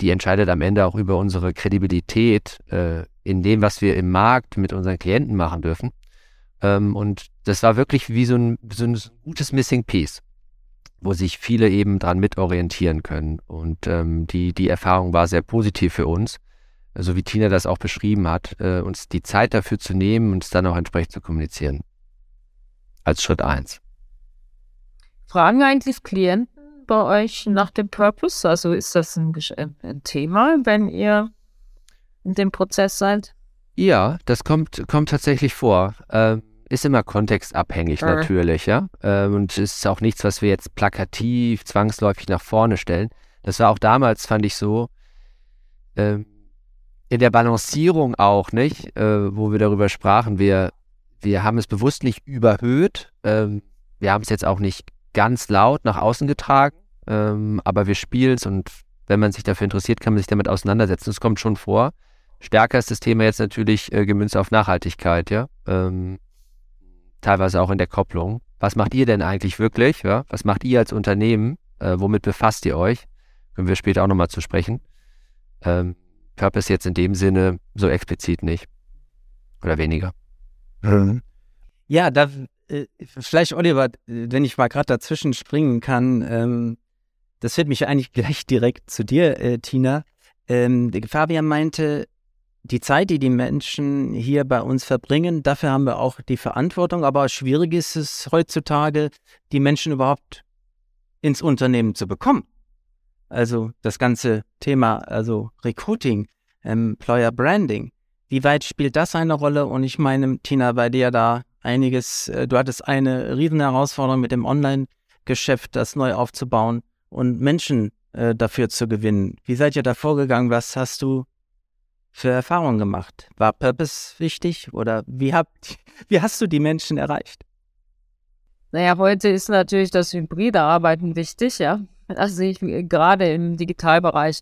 die entscheidet am Ende auch über unsere Kredibilität äh, in dem, was wir im Markt mit unseren Klienten machen dürfen. Ähm, und das war wirklich wie so ein, so ein gutes Missing Piece, wo sich viele eben dran mitorientieren können. Und ähm, die, die Erfahrung war sehr positiv für uns, so also wie Tina das auch beschrieben hat, äh, uns die Zeit dafür zu nehmen und es dann auch entsprechend zu kommunizieren. Als Schritt eins. Fragen eigentlich Klienten bei euch nach dem Purpose? Also ist das ein, ein Thema, wenn ihr in dem Prozess seid? Ja, das kommt, kommt tatsächlich vor. Ähm, ist immer kontextabhängig mhm. natürlich, ja. Ähm, und ist auch nichts, was wir jetzt plakativ, zwangsläufig nach vorne stellen. Das war auch damals, fand ich so, ähm, in der Balancierung auch, nicht, äh, wo wir darüber sprachen, wir, wir haben es bewusst nicht überhöht. Ähm, wir haben es jetzt auch nicht ganz laut nach außen getragen, ähm, aber wir spielen es und Wenn man sich dafür interessiert, kann man sich damit auseinandersetzen. Es kommt schon vor. Stärker ist das Thema jetzt natürlich äh, gemünzt auf Nachhaltigkeit, ja. Ähm, teilweise auch in der Kopplung. Was macht ihr denn eigentlich wirklich? Ja? Was macht ihr als Unternehmen? Äh, womit befasst ihr euch? Können wir später auch nochmal zu sprechen. Ähm, Purpose jetzt in dem Sinne so explizit nicht. Oder weniger. Mhm. Ja, da äh, vielleicht, Oliver, wenn ich mal gerade dazwischen springen kann, ähm, das führt mich eigentlich gleich direkt zu dir, äh, Tina. Ähm, Fabian meinte, die Zeit, die die Menschen hier bei uns verbringen, dafür haben wir auch die Verantwortung. Aber schwierig ist es heutzutage, die Menschen überhaupt ins Unternehmen zu bekommen. Also das ganze Thema, also Recruiting, Employer Branding. Wie weit spielt das eine Rolle? Und ich meine, Tina, bei dir da einiges, äh, du hattest eine riesen Herausforderung mit dem Online-Geschäft, das neu aufzubauen und Menschen äh, dafür zu gewinnen. Wie seid ihr da vorgegangen? Was hast du für Erfahrungen gemacht? War Purpose wichtig oder wie, habt, wie hast du die Menschen erreicht? Naja, heute ist natürlich das hybride Arbeiten wichtig, ja. Also ich, gerade im Digitalbereich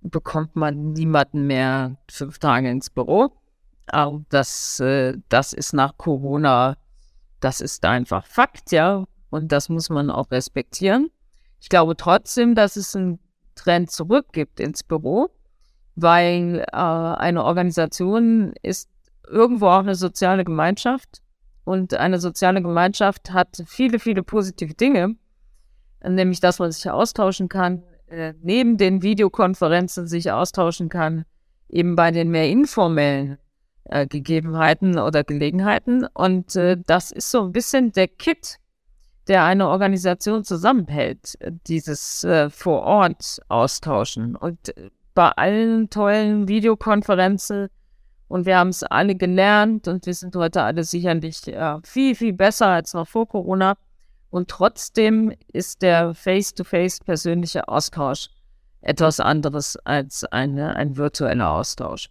bekommt man niemanden mehr fünf Tage ins Büro. Aber das, äh, das ist nach Corona, das ist einfach Fakt, ja. Und das muss man auch respektieren. Ich glaube trotzdem, dass es einen Trend zurück gibt ins Büro weil äh, eine Organisation ist irgendwo auch eine soziale Gemeinschaft und eine soziale Gemeinschaft hat viele, viele positive Dinge, nämlich dass man sich austauschen kann, äh, neben den Videokonferenzen sich austauschen kann, eben bei den mehr informellen äh, Gegebenheiten oder Gelegenheiten. Und äh, das ist so ein bisschen der Kit, der eine Organisation zusammenhält, dieses äh, vor Ort austauschen. Und äh, bei allen tollen Videokonferenzen und wir haben es alle gelernt und wir sind heute alle sicherlich ja, viel, viel besser als noch vor Corona. Und trotzdem ist der face-to-face -face persönliche Austausch etwas anderes als eine, ein virtueller Austausch.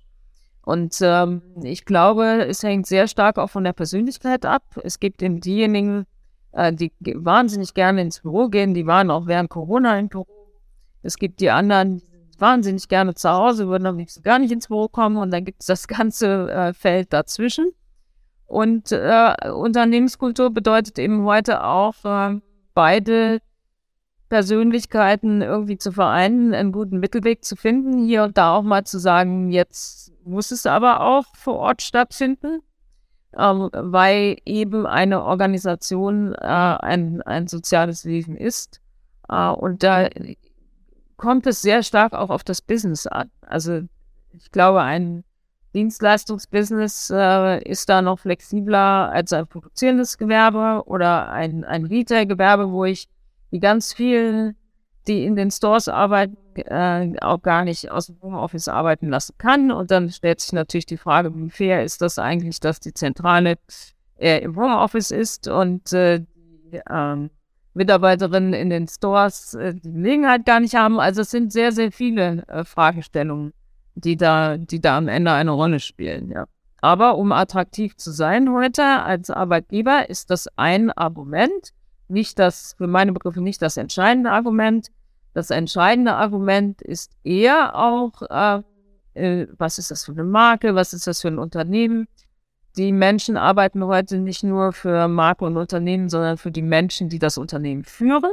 Und ähm, ich glaube, es hängt sehr stark auch von der Persönlichkeit ab. Es gibt eben diejenigen, äh, die wahnsinnig gerne ins Büro gehen, die waren auch während Corona im Büro. Es gibt die anderen, die wahnsinnig gerne zu Hause, würden am liebsten gar nicht ins Büro kommen und dann gibt es das ganze äh, Feld dazwischen. Und äh, Unternehmenskultur bedeutet eben heute auch, äh, beide Persönlichkeiten irgendwie zu vereinen, einen guten Mittelweg zu finden, hier und da auch mal zu sagen, jetzt muss es aber auch vor Ort stattfinden, ähm, weil eben eine Organisation äh, ein, ein soziales Leben ist. Äh, und da kommt es sehr stark auch auf das Business an. Also ich glaube, ein Dienstleistungsbusiness äh, ist da noch flexibler als ein produzierendes Gewerbe oder ein, ein Retail-Gewerbe, wo ich die ganz vielen, die in den Stores arbeiten, äh, auch gar nicht aus dem Homeoffice arbeiten lassen kann. Und dann stellt sich natürlich die Frage, wie fair ist das eigentlich, dass die Zentrale äh, im Homeoffice ist und äh, die, ähm, Mitarbeiterinnen in den Stores äh, die Gelegenheit gar nicht haben. Also es sind sehr, sehr viele äh, Fragestellungen, die da, die da am Ende eine Rolle spielen, ja. Aber um attraktiv zu sein heute als Arbeitgeber ist das ein Argument, nicht das, für meine Begriffe nicht das entscheidende Argument. Das entscheidende Argument ist eher auch, äh, äh was ist das für eine Marke, was ist das für ein Unternehmen, die Menschen arbeiten heute nicht nur für Marke und Unternehmen, sondern für die Menschen, die das Unternehmen führen.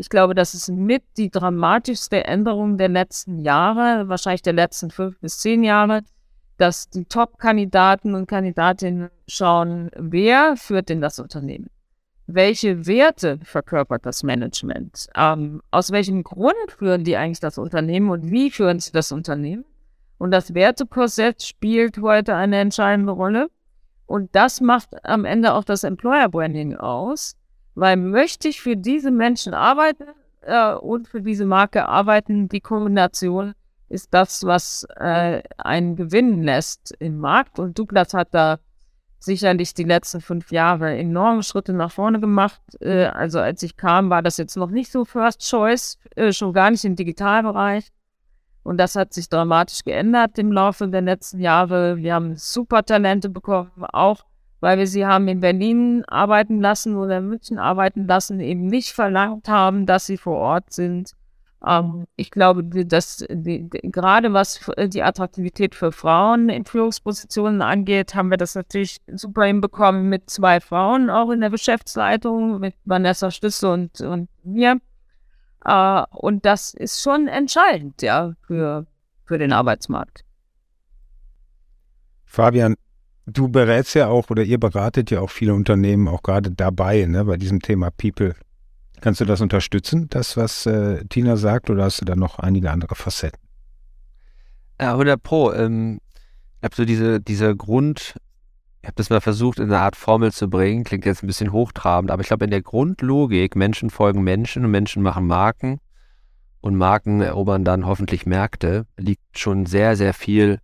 Ich glaube, das ist mit die dramatischste Änderung der letzten Jahre, wahrscheinlich der letzten fünf bis zehn Jahre, dass die Top-Kandidaten und Kandidatinnen schauen, wer führt denn das Unternehmen? Welche Werte verkörpert das Management? Ähm, aus welchem Grund führen die eigentlich das Unternehmen und wie führen sie das Unternehmen? Und das Wertekorsett spielt heute eine entscheidende Rolle. Und das macht am Ende auch das Employer Branding aus, weil möchte ich für diese Menschen arbeiten äh, und für diese Marke arbeiten, die Kombination ist das, was äh, einen gewinnen lässt im Markt. Und Douglas hat da sicherlich die letzten fünf Jahre enorme Schritte nach vorne gemacht. Äh, also als ich kam, war das jetzt noch nicht so First Choice, äh, schon gar nicht im Digitalbereich. Und das hat sich dramatisch geändert im Laufe der letzten Jahre. Wir haben super Talente bekommen, auch weil wir sie haben in Berlin arbeiten lassen oder in München arbeiten lassen, eben nicht verlangt haben, dass sie vor Ort sind Ähm, ich glaube, dass die, gerade was die Attraktivität für Frauen in Führungspositionen angeht, haben wir das natürlich super hinbekommen mit zwei Frauen auch in der Geschäftsleitung, mit Vanessa Schlüssel und, und mir. Äh, und das ist schon entscheidend, ja, für, für den Arbeitsmarkt. Fabian, du berätst ja auch oder ihr beratet ja auch viele Unternehmen auch gerade dabei, ne, bei diesem Thema People Kannst du das unterstützen, das, was äh, Tina sagt, oder hast du da noch einige andere Facetten? Ja, 100 Pro. Ähm, ich habe so diese, diese Grund, ich habe das mal versucht, in eine Art Formel zu bringen, klingt jetzt ein bisschen hochtrabend, aber ich glaube, in der Grundlogik, Menschen folgen Menschen und Menschen machen Marken und Marken erobern dann hoffentlich Märkte, liegt schon sehr, sehr viel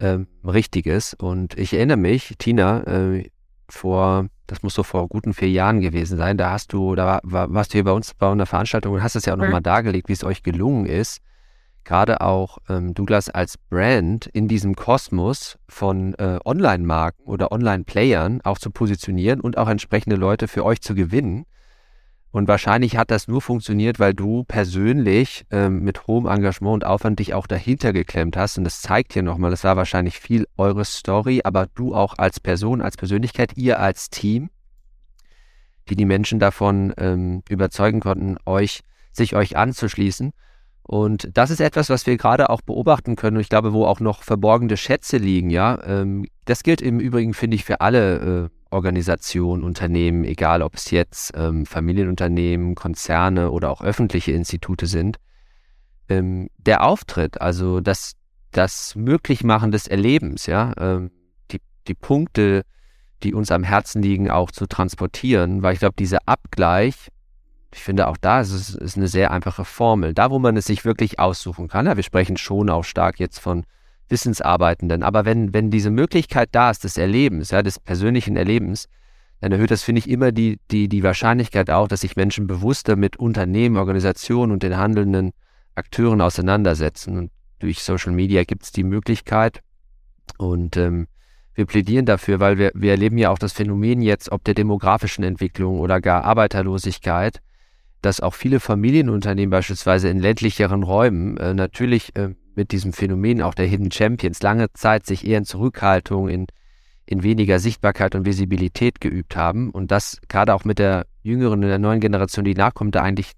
ähm, Richtiges. Und ich erinnere mich, Tina, äh, vor das muss so vor guten vier Jahren gewesen sein. Da hast du, da war, warst du hier bei uns bei einer Veranstaltung und hast es ja auch mhm. nochmal dargelegt, wie es euch gelungen ist, gerade auch ähm, Douglas als Brand in diesem Kosmos von äh, Online-Marken oder Online-Playern auch zu positionieren und auch entsprechende Leute für euch zu gewinnen. Und wahrscheinlich hat das nur funktioniert, weil du persönlich ähm, mit hohem Engagement und Aufwand dich auch dahinter geklemmt hast. Und das zeigt hier nochmal, das war wahrscheinlich viel eure Story, aber du auch als Person, als Persönlichkeit, ihr als Team, die die Menschen davon ähm, überzeugen konnten, euch, sich euch anzuschließen. Und das ist etwas, was wir gerade auch beobachten können. Und ich glaube, wo auch noch verborgene Schätze liegen, ja. Ähm, das gilt im Übrigen, finde ich, für alle äh, Organisationen, Unternehmen, egal ob es jetzt ähm, Familienunternehmen, Konzerne oder auch öffentliche Institute sind, ähm, der Auftritt, also das, das Möglichmachen des Erlebens, ja, ähm, die, die Punkte, die uns am Herzen liegen, auch zu transportieren, weil ich glaube, dieser Abgleich, ich finde auch da ist es ist eine sehr einfache Formel. Da, wo man es sich wirklich aussuchen kann, ja, wir sprechen schon auch stark jetzt von Wissensarbeitenden. Aber wenn, wenn diese Möglichkeit da ist, des Erlebens, ja, des persönlichen Erlebens, dann erhöht das, finde ich, immer die, die, die Wahrscheinlichkeit auch, dass sich Menschen bewusster mit Unternehmen, Organisationen und den handelnden Akteuren auseinandersetzen. Und durch Social Media gibt es die Möglichkeit. Und ähm, wir plädieren dafür, weil wir, wir erleben ja auch das Phänomen jetzt, ob der demografischen Entwicklung oder gar Arbeiterlosigkeit, dass auch viele Familienunternehmen beispielsweise in ländlicheren Räumen äh, natürlich äh, mit diesem Phänomen auch der Hidden Champions lange Zeit sich eher in Zurückhaltung, in, in weniger Sichtbarkeit und Visibilität geübt haben und das gerade auch mit der jüngeren und der neuen Generation, die nachkommt, da eigentlich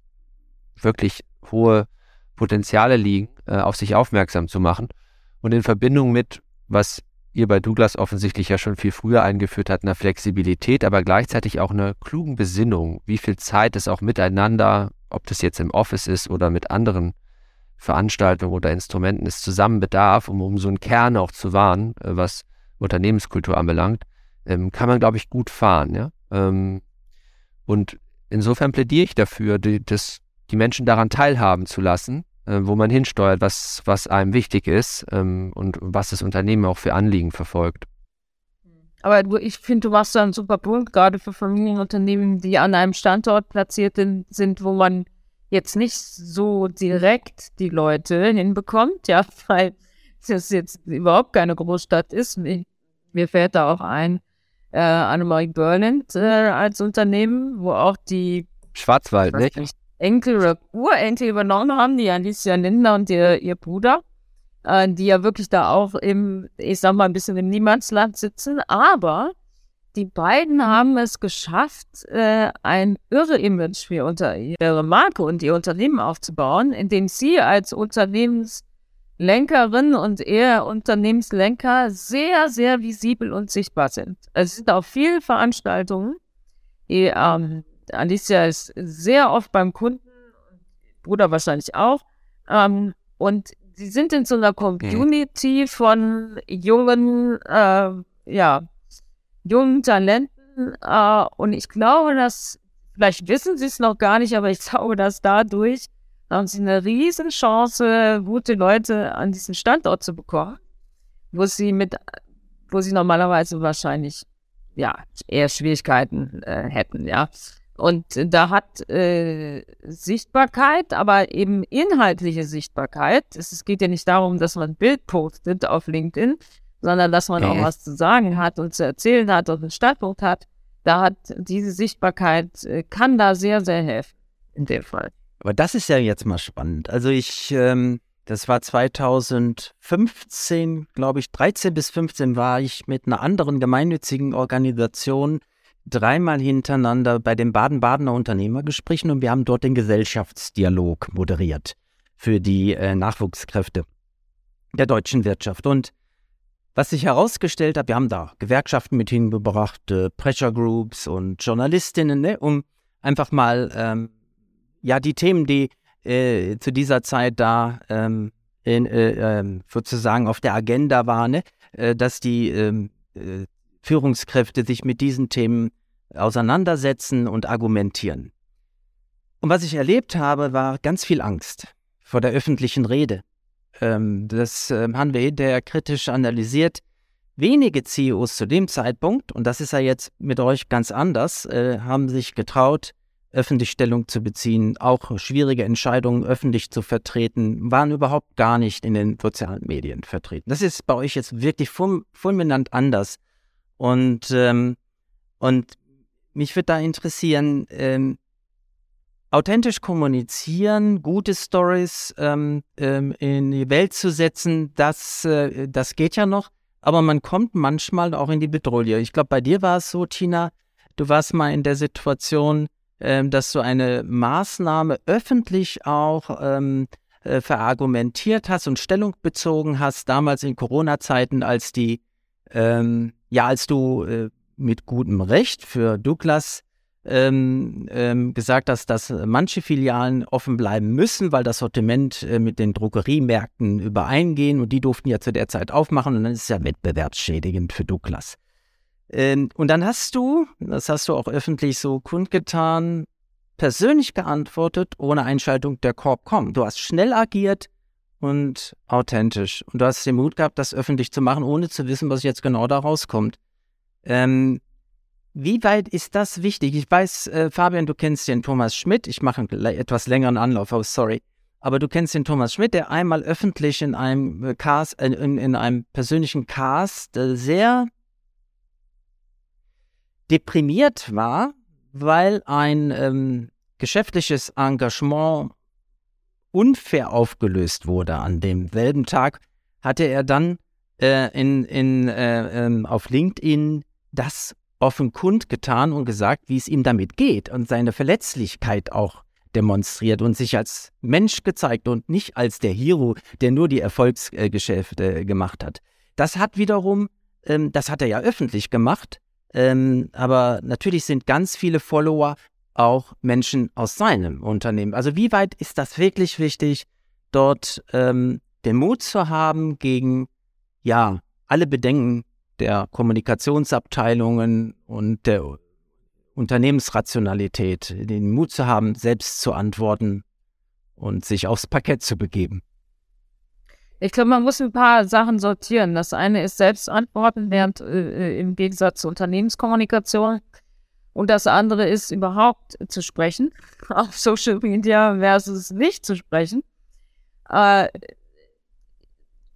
wirklich hohe Potenziale liegen, äh, auf sich aufmerksam zu machen. Und in Verbindung mit, was ihr bei Douglas offensichtlich ja schon viel früher eingeführt habt, einer Flexibilität, aber gleichzeitig auch einer klugen Besinnung, wie viel Zeit es auch miteinander, ob das jetzt im Office ist oder mit anderen Veranstaltungen oder Instrumenten es zusammen bedarf, um, um so einen Kern auch zu wahren, äh, was Unternehmenskultur anbelangt, ähm, kann man, glaube ich, gut fahren. Ja? Ähm, und insofern plädiere ich dafür, die, das, die Menschen daran teilhaben zu lassen, äh, wo man hinsteuert, was, was einem wichtig ist ähm, und was das Unternehmen auch für Anliegen verfolgt. Aber ich finde, du machst da einen super Punkt, gerade für Familienunternehmen, die an einem Standort platziert sind, wo man jetzt nicht so direkt die Leute hinbekommt, ja, weil das jetzt überhaupt keine Großstadt ist. Mir fällt da auch ein, äh, Annemarie Berland äh, als Unternehmen, wo auch die Schwarzwald, nicht? nicht? Enkel oder Urenkel übernommen haben, die Alicia Lindner und ihr, ihr Bruder, äh, die ja wirklich da auch im, ich sag mal, ein bisschen im Niemandsland sitzen, aber die beiden haben es geschafft, äh, ein irre Image für unter ihre Marke und ihr Unternehmen aufzubauen, indem sie als Unternehmenslenkerin und er Unternehmenslenker sehr, sehr visibel und sichtbar sind. Es sind auf vielen Veranstaltungen. Die, ähm, Alicia ist sehr oft beim Kunden, Bruder wahrscheinlich auch. Ähm, und sie sind in so einer Community von jungen, äh, ja, jungen Talenten. Äh, und ich glaube, dass, vielleicht wissen sie es noch gar nicht, aber ich glaube, dass dadurch haben sie eine Riesenchance, gute Leute an diesen Standort zu bekommen, wo sie mit, wo sie normalerweise wahrscheinlich ja eher Schwierigkeiten äh, hätten, ja. Und da hat äh, Sichtbarkeit, aber eben inhaltliche Sichtbarkeit. Es, es geht ja nicht darum, dass man ein Bild postet auf LinkedIn, sondern dass man auch mhm. was zu sagen hat und zu erzählen hat und einen Standpunkt hat. Da hat diese Sichtbarkeit, äh, kann da sehr, sehr helfen in dem Fall. Aber das ist ja jetzt mal spannend. Also ich, ähm, das war 2015, glaube ich, 13 bis 15 war ich mit einer anderen gemeinnützigen Organisation dreimal hintereinander bei den Baden-Badener Unternehmergesprächen und wir haben dort den Gesellschaftsdialog moderiert für die äh, Nachwuchskräfte der deutschen Wirtschaft. Und was sich herausgestellt hat, wir haben da Gewerkschaften mit hingebracht, äh, Pressure Groups und Journalistinnen, ne, um einfach mal ähm, ja die Themen, die äh, zu dieser Zeit da ähm, in, äh, ähm, sozusagen auf der Agenda waren, ne, äh, dass die ähm, äh, Führungskräfte sich mit diesen Themen auseinandersetzen und argumentieren. Und was ich erlebt habe, war ganz viel Angst vor der öffentlichen Rede. Ähm, das äh, haben wir hinterher kritisch analysiert. Wenige CEOs zu dem Zeitpunkt, und das ist ja jetzt mit euch ganz anders, äh, haben sich getraut, öffentlich Stellung zu beziehen, auch schwierige Entscheidungen öffentlich zu vertreten, waren überhaupt gar nicht in den sozialen Medien vertreten. Das ist bei euch jetzt wirklich fulminant anders. Und, ähm, und mich würde da interessieren, ähm, authentisch kommunizieren, gute Stories ähm, ähm, in die Welt zu setzen, das, äh, das geht ja noch, aber man kommt manchmal auch in die Bedrohung. Ich glaube, bei dir war es so, Tina, du warst mal in der Situation, ähm, dass du eine Maßnahme öffentlich auch ähm, äh, verargumentiert hast und Stellung bezogen hast, damals in Corona-Zeiten, als die, ähm, ja, als du äh, mit gutem Recht für Douglas ähm, ähm, gesagt hast, dass manche Filialen offen bleiben müssen, weil das Sortiment äh, mit den Drogeriemärkten übereingehen und die durften ja zu der Zeit aufmachen und dann ist es ja wettbewerbsschädigend für Douglas. Ähm, und dann hast du, das hast du auch öffentlich so kundgetan, persönlich geantwortet, ohne Einschaltung der Corpcom. Du hast schnell agiert und authentisch. Und du hast den Mut gehabt, das öffentlich zu machen, ohne zu wissen, was jetzt genau da rauskommt. Ähm, wie weit ist das wichtig? Ich weiß, äh, Fabian, du kennst den Thomas Schmidt. Ich mache einen etwas längeren Anlauf, oh sorry. Aber du kennst den Thomas Schmidt, der einmal öffentlich in einem äh, Cast, äh, in, in, einem persönlichen Cast äh, sehr deprimiert war, weil ein ähm, geschäftliches Engagement unfair aufgelöst wurde. An demselben Tag hatte er dann äh, in, in, äh, ähm, auf LinkedIn das offen kundgetan und gesagt, wie es ihm damit geht und seine Verletzlichkeit auch demonstriert und sich als Mensch gezeigt und nicht als der Hero, der nur die Erfolgsgeschäfte gemacht hat. Das hat wiederum, ähm, das hat er ja öffentlich gemacht, ähm, aber natürlich sind ganz viele Follower auch Menschen aus seinem Unternehmen. Also wie weit ist das wirklich wichtig, dort ähm, den Mut zu haben gegen ja alle Bedenken der Kommunikationsabteilungen und der Unternehmensrationalität, den Mut zu haben, selbst zu antworten und sich aufs Parkett zu begeben? Ich glaube, man muss ein paar Sachen sortieren. Das eine ist Selbstantworten, während äh, im Gegensatz zur Unternehmenskommunikation. Und das andere ist überhaupt zu sprechen auf Social Media versus nicht zu sprechen. Äh,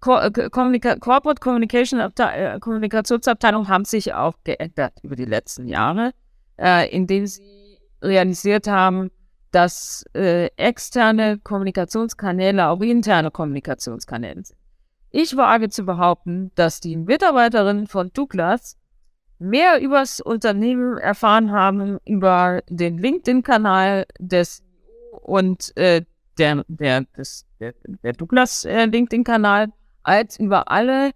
Kommunika Corporate Communication äh, Kommunikationsabteilung haben sich auch geändert über die letzten Jahre, äh, indem sie realisiert haben, dass äh, externe Kommunikationskanäle auch interne Kommunikationskanäle sind. Ich wage zu behaupten, dass die Mitarbeiterinnen von Douglas mehr übers Unternehmen erfahren haben über den LinkedIn-Kanal des und äh, der, der, des, der, der Douglas äh, als über alle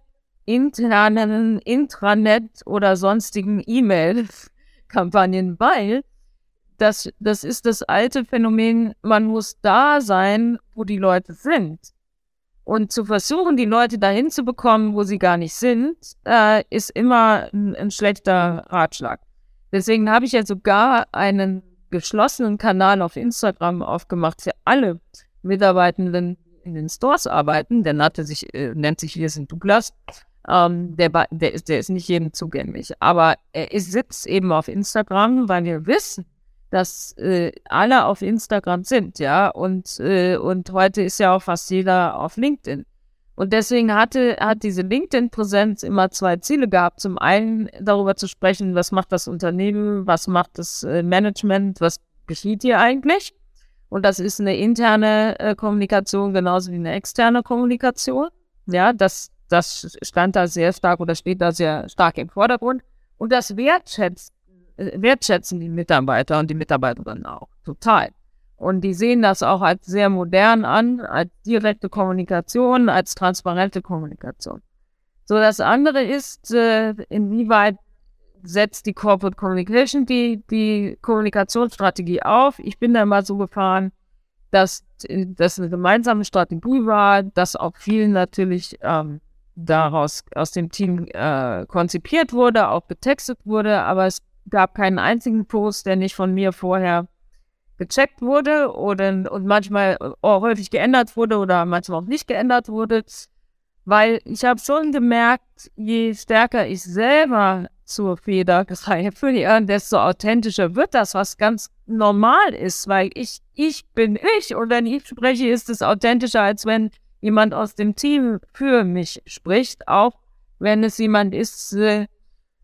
internen Intranet oder sonstigen E-Mail-Kampagnen, weil das, das ist das alte Phänomen, man muss da sein, wo die Leute sind. Und zu versuchen, die Leute dahin zu bekommen, wo sie gar nicht sind, äh, ist immer ein, ein schlechter Ratschlag. Deswegen habe ich ja sogar einen geschlossenen Kanal auf Instagram aufgemacht für alle Mitarbeitenden, in den Stores arbeiten, der nannte sich, äh, nennt sich hier sind Douglas. Ähm, der, der, ist, der ist nicht jedem zugänglich. Aber er ist, sitzt eben auf Instagram, weil wir wissen, dass äh, alle auf Instagram sind, ja. Und, äh, und heute ist ja auch fast jeder auf LinkedIn. Und deswegen hatte, hat diese LinkedIn-Präsenz immer zwei Ziele gehabt. Zum einen darüber zu sprechen, was macht das Unternehmen, was macht das äh, Management, was geschieht hier eigentlich. Und das ist eine interne äh, Kommunikation genauso wie eine externe Kommunikation. Ja, das, das stand da sehr stark oder steht da sehr stark im Vordergrund. Und das wertschätzt, äh, wertschätzen die Mitarbeiter und die Mitarbeiterinnen auch total. Und die sehen das auch als sehr modern an, als direkte Kommunikation, als transparente Kommunikation. So, das andere ist, äh, inwieweit setzt die Corporate Communication die, die Kommunikationsstrategie auf. Ich bin da mal so gefahren, dass das eine gemeinsame Strategie war, dass auch viel natürlich ähm, daraus aus dem Team äh, konzipiert wurde, auch getextet wurde, aber es gab keinen einzigen Post, der nicht von mir vorher gecheckt wurde oder und manchmal auch häufig geändert wurde oder manchmal auch nicht geändert wurde. Weil ich habe schon gemerkt, je stärker ich selber zur Feder greife, ja, desto authentischer wird das, was ganz normal ist, weil ich, ich bin ich und wenn ich spreche, ist es authentischer, als wenn jemand aus dem Team für mich spricht, auch wenn es jemand ist äh,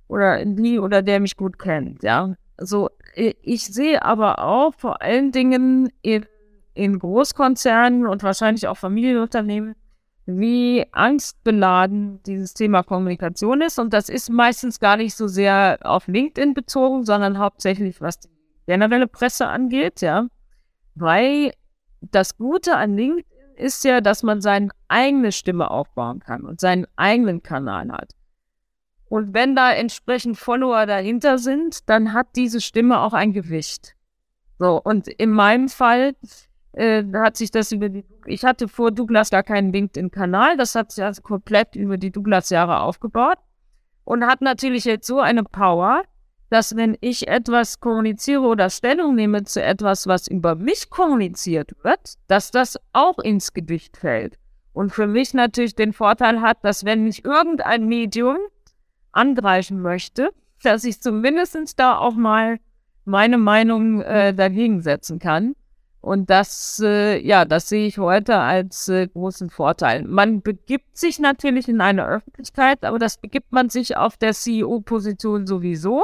oder die oder der mich gut kennt, ja. So, ich sehe aber auch vor allen Dingen in, in Großkonzernen und wahrscheinlich auch Familienunternehmen, wie angstbeladen dieses Thema Kommunikation ist. Und das ist meistens gar nicht so sehr auf LinkedIn bezogen, sondern hauptsächlich was die generelle Presse angeht, ja. Weil das Gute an LinkedIn ist ja, dass man seine eigene Stimme aufbauen kann und seinen eigenen Kanal hat. Und wenn da entsprechend Follower dahinter sind, dann hat diese Stimme auch ein Gewicht. So, und in meinem Fall äh, hat sich das über die, ich hatte vor Douglas gar keinen LinkedIn-Kanal, das hat sich also komplett über die Douglas-Jahre aufgebaut und hat natürlich jetzt so eine Power, dass wenn ich etwas kommuniziere oder Stellung nehme zu etwas, was über mich kommuniziert wird, dass das auch ins Gewicht fällt. Und für mich natürlich den Vorteil hat, dass wenn mich irgendein Medium angreifen möchte, dass ich zumindest da auch mal meine Meinung äh, dagegen setzen kann. Und das, äh, ja, das sehe ich heute als äh, großen Vorteil. Man begibt sich natürlich in eine Öffentlichkeit, aber das begibt man sich auf der CEO-Position sowieso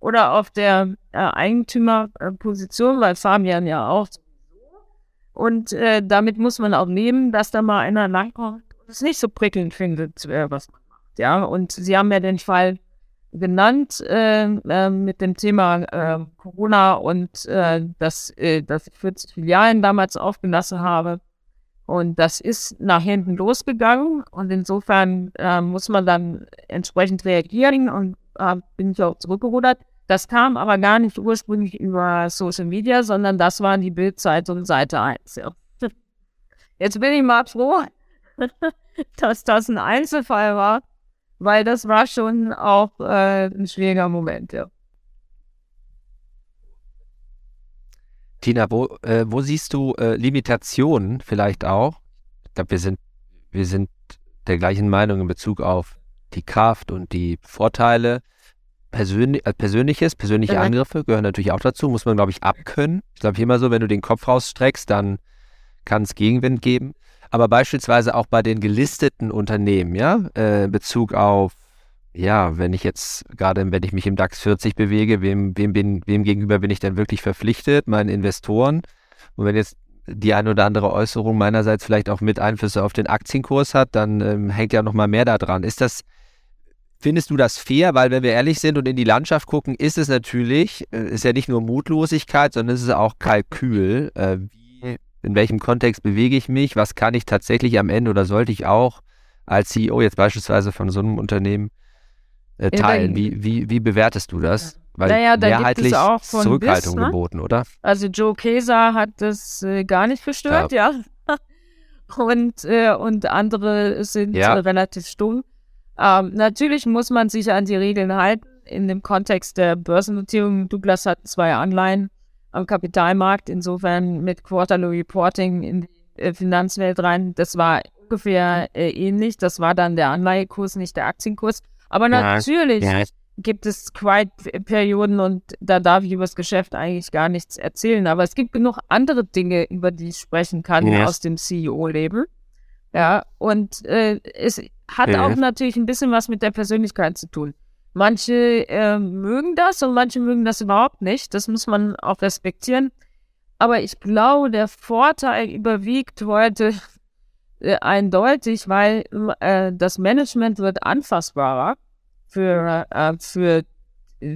oder auf der äh, Eigentümerposition, weil Fabian ja auch und äh, damit muss man auch nehmen, dass da mal einer langkommt und es nicht so prickelnd findet, äh, was man macht. Ja, und Sie haben ja den Fall genannt äh, äh, mit dem Thema äh, Corona und äh, dass, äh, dass ich 40 Filialen damals aufgelassen habe. Und das ist nach hinten losgegangen und insofern äh, muss man dann entsprechend reagieren und äh, bin ich auch zurückgerudert. Das kam aber gar nicht ursprünglich über Social Media, sondern das war die Bildzeitung Seite 1. Ja. Jetzt bin ich mal froh, dass das ein Einzelfall war weil das war schon auch äh, ein schwieriger Moment, ja. Tina, wo, äh, wo siehst du äh, Limitationen vielleicht auch? Ich glaube, wir sind, wir sind der gleichen Meinung in Bezug auf die Kraft und die Vorteile. Persönlich, äh, Persönliches, persönliche mhm. Angriffe gehören natürlich auch dazu, muss man, glaube ich, abkönnen. Ich glaube immer so, wenn du den Kopf rausstreckst, dann kann es Gegenwind geben aber beispielsweise auch bei den gelisteten Unternehmen, ja, äh, in Bezug auf, ja, wenn ich jetzt gerade, wenn ich mich im DAX 40 bewege, wem, wem, bin, wem gegenüber bin ich denn wirklich verpflichtet? Meinen Investoren. Und wenn jetzt die eine oder andere Äußerung meinerseits vielleicht auch mit Einflüsse auf den Aktienkurs hat, dann ähm, hängt ja nochmal mehr da dran. Ist das, findest du das fair? Weil wenn wir ehrlich sind und in die Landschaft gucken, ist es natürlich, äh, ist ja nicht nur Mutlosigkeit, sondern es ist auch Kalkül. Äh, in welchem Kontext bewege ich mich, was kann ich tatsächlich am Ende oder sollte ich auch als CEO jetzt beispielsweise von so einem Unternehmen äh, teilen? Wie, wie, wie bewertest du das? Weil naja, da mehrheitlich gibt es auch von Zurückhaltung bis, ne? geboten, oder? Also Joe Keser hat das äh, gar nicht gestört, ja. ja. und, äh, und andere sind ja. relativ stumm. Ähm, natürlich muss man sich an die Regeln halten. In dem Kontext der Börsennotierung, Douglas hat zwei Anleihen am Kapitalmarkt, insofern mit Quarterly Reporting in die äh, Finanzwelt rein. Das war ungefähr äh, ähnlich. Das war dann der Anleihekurs, nicht der Aktienkurs. Aber natürlich ja. gibt es Quiet-Perioden und da darf ich über das Geschäft eigentlich gar nichts erzählen. Aber es gibt genug andere Dinge, über die ich sprechen kann ja. aus dem CEO-Leben. Ja, und äh, es hat auch natürlich ein bisschen was mit der Persönlichkeit zu tun. Manche äh, mögen das und manche mögen das überhaupt nicht. Das muss man auch respektieren. aber ich glaube, der Vorteil überwiegt heute äh, eindeutig, weil äh, das Management wird anfassbarer für, äh, für,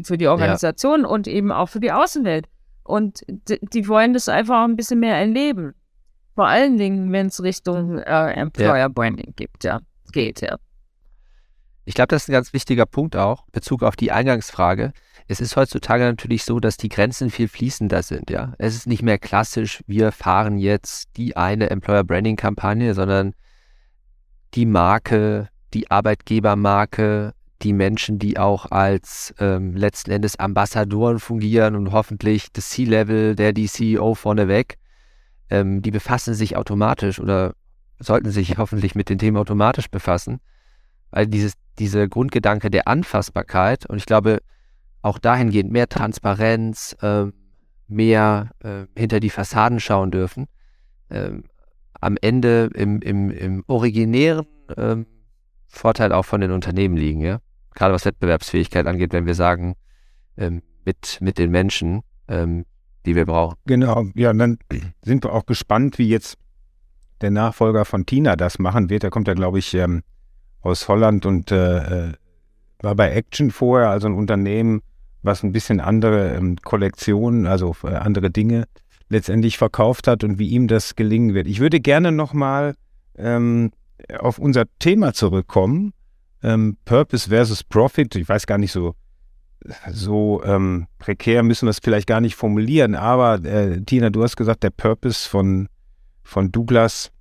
für die Organisation ja. und eben auch für die Außenwelt. Und die wollen das einfach ein bisschen mehr erleben. Vor allen Dingen, wenn es Richtung äh, Employer. Branding gibt, ja, geht, ja. Ich glaube, das ist ein ganz wichtiger Punkt auch, Bezug auf die Eingangsfrage. Es ist heutzutage natürlich so, dass die Grenzen viel fließender sind, ja. Es ist nicht mehr klassisch, wir fahren jetzt die eine Employer Branding Kampagne, sondern die Marke, die Arbeitgebermarke, die Menschen, die auch als ähm, letzten Endes Ambassadoren fungieren und hoffentlich das C-Level, der die CEO vorneweg, ähm, die befassen sich automatisch oder sollten sich hoffentlich mit den Themen automatisch befassen. Weil dieses, diese Grundgedanke der Anfassbarkeit und ich glaube, auch dahingehend mehr Transparenz, äh, mehr äh, hinter die Fassaden schauen dürfen, äh, am Ende im, im, im originären ähm, Vorteil auch von den Unternehmen liegen, ja gerade was Wettbewerbsfähigkeit angeht, wenn wir sagen, ähm, mit, mit den Menschen, ähm, die wir brauchen. Genau, ja, und dann sind wir auch gespannt, wie jetzt der Nachfolger von Tina das machen wird. Der kommt ja, glaube ich, ähm, aus Holland und äh, äh, war bei Action vorher, also ein Unternehmen, was ein bisschen andere ähm, Kollektionen, also äh, andere Dinge letztendlich verkauft hat und wie ihm das gelingen wird. Ich würde gerne nochmal ähm, auf unser Thema zurückkommen, ähm, Purpose versus Profit, ich weiß gar nicht so, so ähm, prekär müssen wir es vielleicht gar nicht formulieren, aber äh, Tina, du hast gesagt, der Purpose von, von Douglas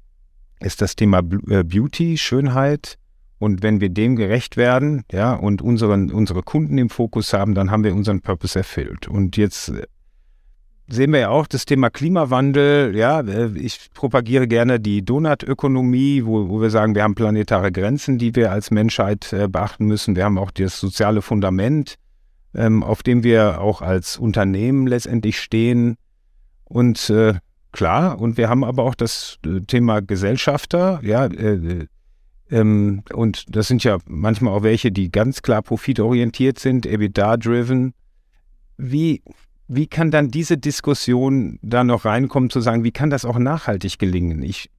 ist das Thema äh, Beauty, Schönheit. Und wenn wir dem gerecht werden, ja, und unseren, unsere Kunden im Fokus haben, dann haben wir unseren Purpose erfüllt. Und jetzt äh, sehen wir ja auch das Thema Klimawandel. Ja, äh, ich propagiere gerne die Donutökonomie, wo, wo wir sagen, wir haben planetare Grenzen, die wir als Menschheit äh, beachten müssen. Wir haben auch das soziale Fundament, ähm, auf dem wir auch als Unternehmen letztendlich stehen. Und klar, und wir haben aber auch das Thema Gesellschafter, ja, ähm, und das sind ja manchmal auch welche, die ganz klar profitorientiert sind, EBITDA-driven. Wie, wie kann dann diese Diskussion da noch reinkommen, zu sagen, wie kann das auch nachhaltig gelingen? Ich,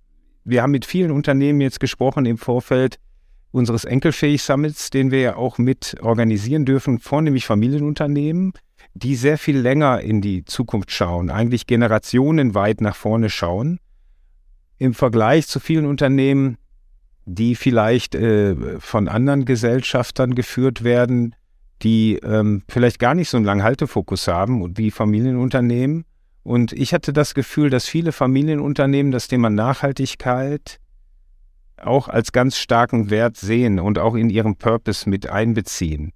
wir haben mit vielen Unternehmen jetzt gesprochen im Vorfeld unseres Enkelfähig Summits, den wir ja auch mit organisieren dürfen, vornehmlich Familienunternehmen, die sehr viel länger in die Zukunft schauen, eigentlich generationenweit nach vorne schauen. Im Vergleich zu vielen Unternehmen, die vielleicht äh, von anderen Gesellschaftern geführt werden, die ähm, vielleicht gar nicht so einen langen Haltefokus haben und wie Familienunternehmen. Und ich hatte das Gefühl, dass viele Familienunternehmen das Thema Nachhaltigkeit auch als ganz starken Wert sehen und auch in ihrem Purpose mit einbeziehen.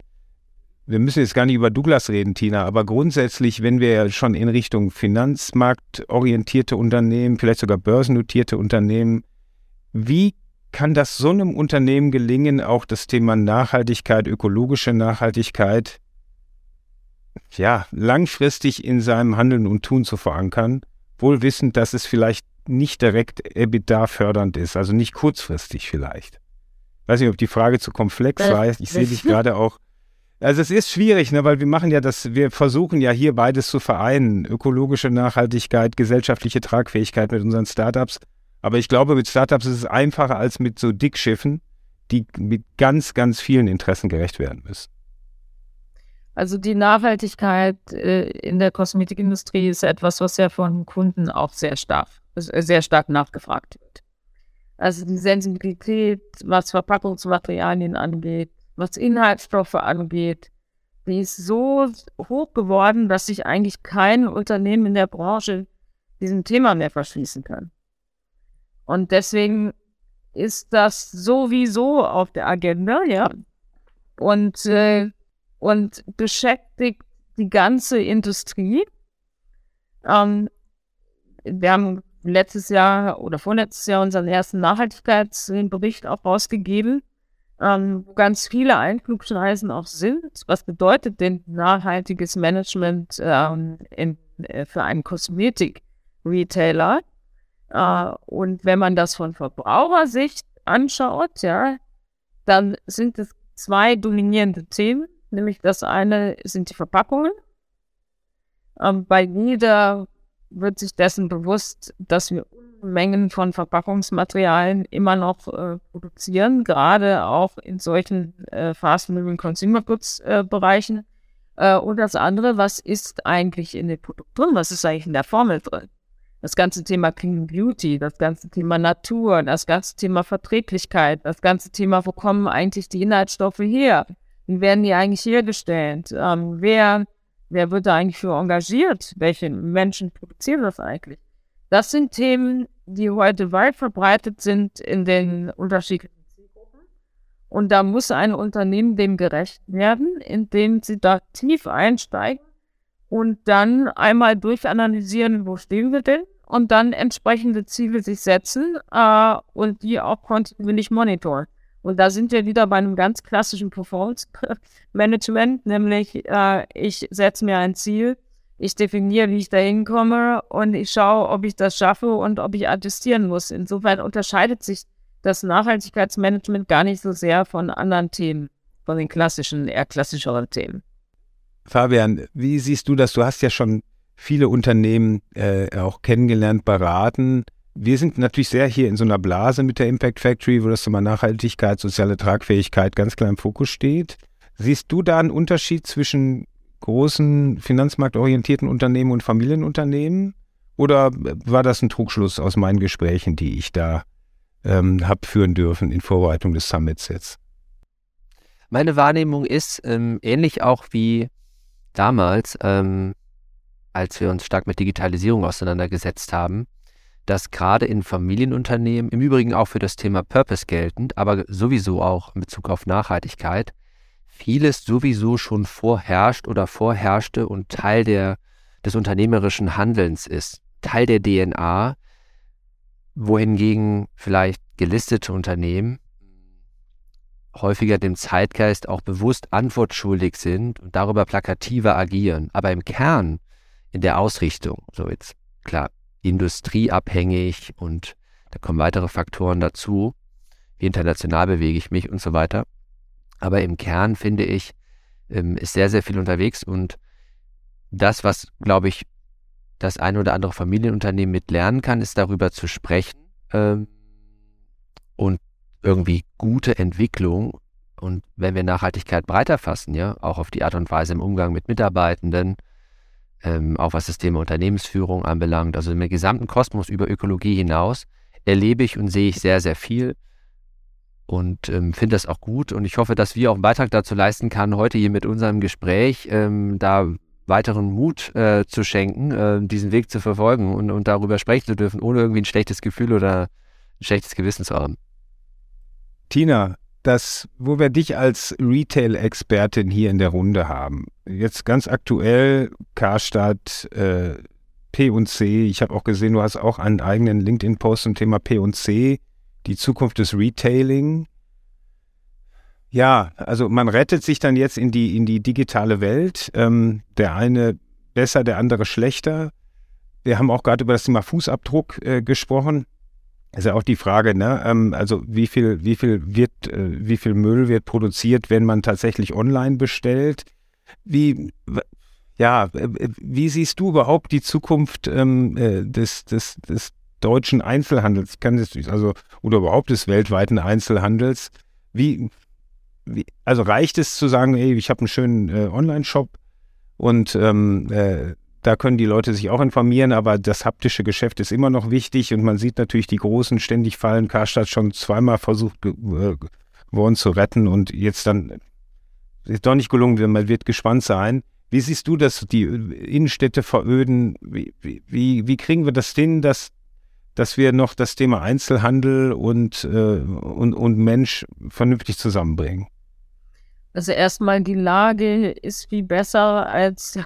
Wir müssen jetzt gar nicht über Douglas reden, Tina, aber grundsätzlich, wenn wir schon in Richtung Finanzmarktorientierte Unternehmen, vielleicht sogar börsennotierte Unternehmen, wie kann das so einem Unternehmen gelingen, auch das Thema Nachhaltigkeit, ökologische Nachhaltigkeit, ja, langfristig in seinem Handeln und Tun zu verankern, wohl wissend, dass es vielleicht nicht direkt EBITDA fördernd ist, also nicht kurzfristig vielleicht. Weiß nicht, ob die Frage zu komplex war. Ich sehe dich gerade auch. Also es ist schwierig, ne, weil wir machen ja das, wir versuchen ja hier beides zu vereinen. Ökologische Nachhaltigkeit, gesellschaftliche Tragfähigkeit mit unseren Startups. Aber ich glaube, mit Startups ist es einfacher als mit so Dickschiffen, die mit ganz, ganz vielen Interessen gerecht werden müssen. Also die Nachhaltigkeit äh, in der Kosmetikindustrie ist etwas, was ja von Kunden auch sehr stark, sehr stark nachgefragt wird. Also die Sensibilität, was Verpackungsmaterialien angeht, was Inhaltsstoffe angeht, die ist so hoch geworden, dass sich eigentlich kein Unternehmen in der Branche diesem Thema mehr verschließen kann. Und deswegen ist das sowieso auf der Agenda, ja. Und, äh, und beschäftigt die ganze Industrie. Ähm, wir haben letztes Jahr oder vorletztes Jahr unseren ersten Nachhaltigkeitsbericht auch rausgegeben, ähm, wo ganz viele Einflugschneisen auch sind. Was bedeutet denn nachhaltiges Management ähm, in, äh, für einen Kosmetik-Retailer? Äh, und wenn man das von Verbrauchersicht anschaut, ja, dann sind es zwei dominierende Themen. Nämlich das eine sind die Verpackungen. Ähm, bei jeder wird sich dessen bewusst, dass wir Mengen von Verpackungsmaterialien immer noch äh, produzieren, gerade auch in solchen äh, fast-moving Consumer Goods äh, Bereichen. Äh, und das andere, was ist eigentlich in dem Produkt drin? Was ist eigentlich in der Formel drin? Das ganze Thema Clean Beauty, das ganze Thema Natur, das ganze Thema Verträglichkeit, das ganze Thema, wo kommen eigentlich die Inhaltsstoffe her? Wie werden die eigentlich hergestellt? Ähm, wer, wer wird da eigentlich für engagiert? Welche Menschen produzieren das eigentlich? Das sind Themen, die heute weit verbreitet sind in den unterschiedlichen Zielgruppen. Und da muss ein Unternehmen dem gerecht werden, indem sie da tief einsteigen und dann einmal durchanalysieren, wo stehen wir denn und dann entsprechende Ziele sich setzen äh, und die auch kontinuierlich monitoren. Und da sind wir wieder bei einem ganz klassischen Performance-Management, nämlich äh, ich setze mir ein Ziel, ich definiere, wie ich da hinkomme und ich schaue, ob ich das schaffe und ob ich attestieren muss. Insofern unterscheidet sich das Nachhaltigkeitsmanagement gar nicht so sehr von anderen Themen, von den klassischen, eher klassischeren Themen. Fabian, wie siehst du das? Du hast ja schon viele Unternehmen äh, auch kennengelernt, beraten. Wir sind natürlich sehr hier in so einer Blase mit der Impact Factory, wo das Thema Nachhaltigkeit, soziale Tragfähigkeit ganz klar im Fokus steht. Siehst du da einen Unterschied zwischen großen finanzmarktorientierten Unternehmen und Familienunternehmen? Oder war das ein Trugschluss aus meinen Gesprächen, die ich da ähm, habe führen dürfen in Vorbereitung des Summits jetzt? Meine Wahrnehmung ist ähm, ähnlich auch wie damals, ähm, als wir uns stark mit Digitalisierung auseinandergesetzt haben, dass gerade in Familienunternehmen, im Übrigen auch für das Thema Purpose geltend, aber sowieso auch in Bezug auf Nachhaltigkeit, vieles sowieso schon vorherrscht oder vorherrschte und Teil der, des unternehmerischen Handelns ist, Teil der DNA, wohingegen vielleicht gelistete Unternehmen häufiger dem Zeitgeist auch bewusst antwortschuldig sind und darüber plakativer agieren. Aber im Kern, in der Ausrichtung, so jetzt klar, industrieabhängig und da kommen weitere Faktoren dazu, wie international bewege ich mich und so weiter. Aber im Kern finde ich, ähm, ist sehr, sehr viel unterwegs und das, was, glaube ich, das ein oder andere Familienunternehmen mit lernen kann, ist darüber zu sprechen ähm, und irgendwie gute Entwicklung und wenn wir Nachhaltigkeit breiter fassen, ja, auch auf die Art und Weise im Umgang mit Mitarbeitenden, ähm, auch was das Thema Unternehmensführung anbelangt, also im gesamten Kosmos über Ökologie hinaus, erlebe ich und sehe ich sehr, sehr viel und ähm, finde das auch gut und ich hoffe, dass wir auch einen Beitrag dazu leisten können, heute hier mit unserem Gespräch ähm, da weiteren Mut äh, zu schenken, äh, diesen Weg zu verfolgen und, und darüber sprechen zu dürfen, ohne irgendwie ein schlechtes Gefühl oder ein schlechtes Gewissen zu haben. Tina, das, wo wir dich als Retail-Expertin hier in der Runde haben, jetzt ganz aktuell Karstadt, äh, P&C, ich habe auch gesehen, du hast auch einen eigenen LinkedIn-Post zum Thema P&C die Zukunft des Retailing. Ja, also man rettet sich dann jetzt in die, in die digitale Welt. Ähm, der eine besser, der andere schlechter. Wir haben auch gerade über das Thema Fußabdruck äh, gesprochen. Ist ja auch die Frage, ne? Ähm, also wie viel, wie viel wird, äh, wie viel Müll wird produziert, wenn man tatsächlich online bestellt? Wie, ja, wie siehst du überhaupt die Zukunft ähm, äh, des, des, des deutschen Einzelhandels, kann das, also, oder überhaupt des weltweiten Einzelhandels, wie, wie also reicht es zu sagen, ey, ich habe einen schönen äh, Online-Shop und ähm, äh, da können die Leute sich auch informieren, aber das haptische Geschäft ist immer noch wichtig und man sieht natürlich die Großen ständig fallen. Karstadt schon zweimal versucht äh, geworden zu retten und jetzt dann ist doch nicht gelungen, man wird gespannt sein. Wie siehst du das, die Innenstädte veröden? Wie, wie, wie kriegen wir das hin, dass dass wir noch das Thema Einzelhandel und, äh, und, und Mensch vernünftig zusammenbringen? Also erstmal die Lage ist viel besser als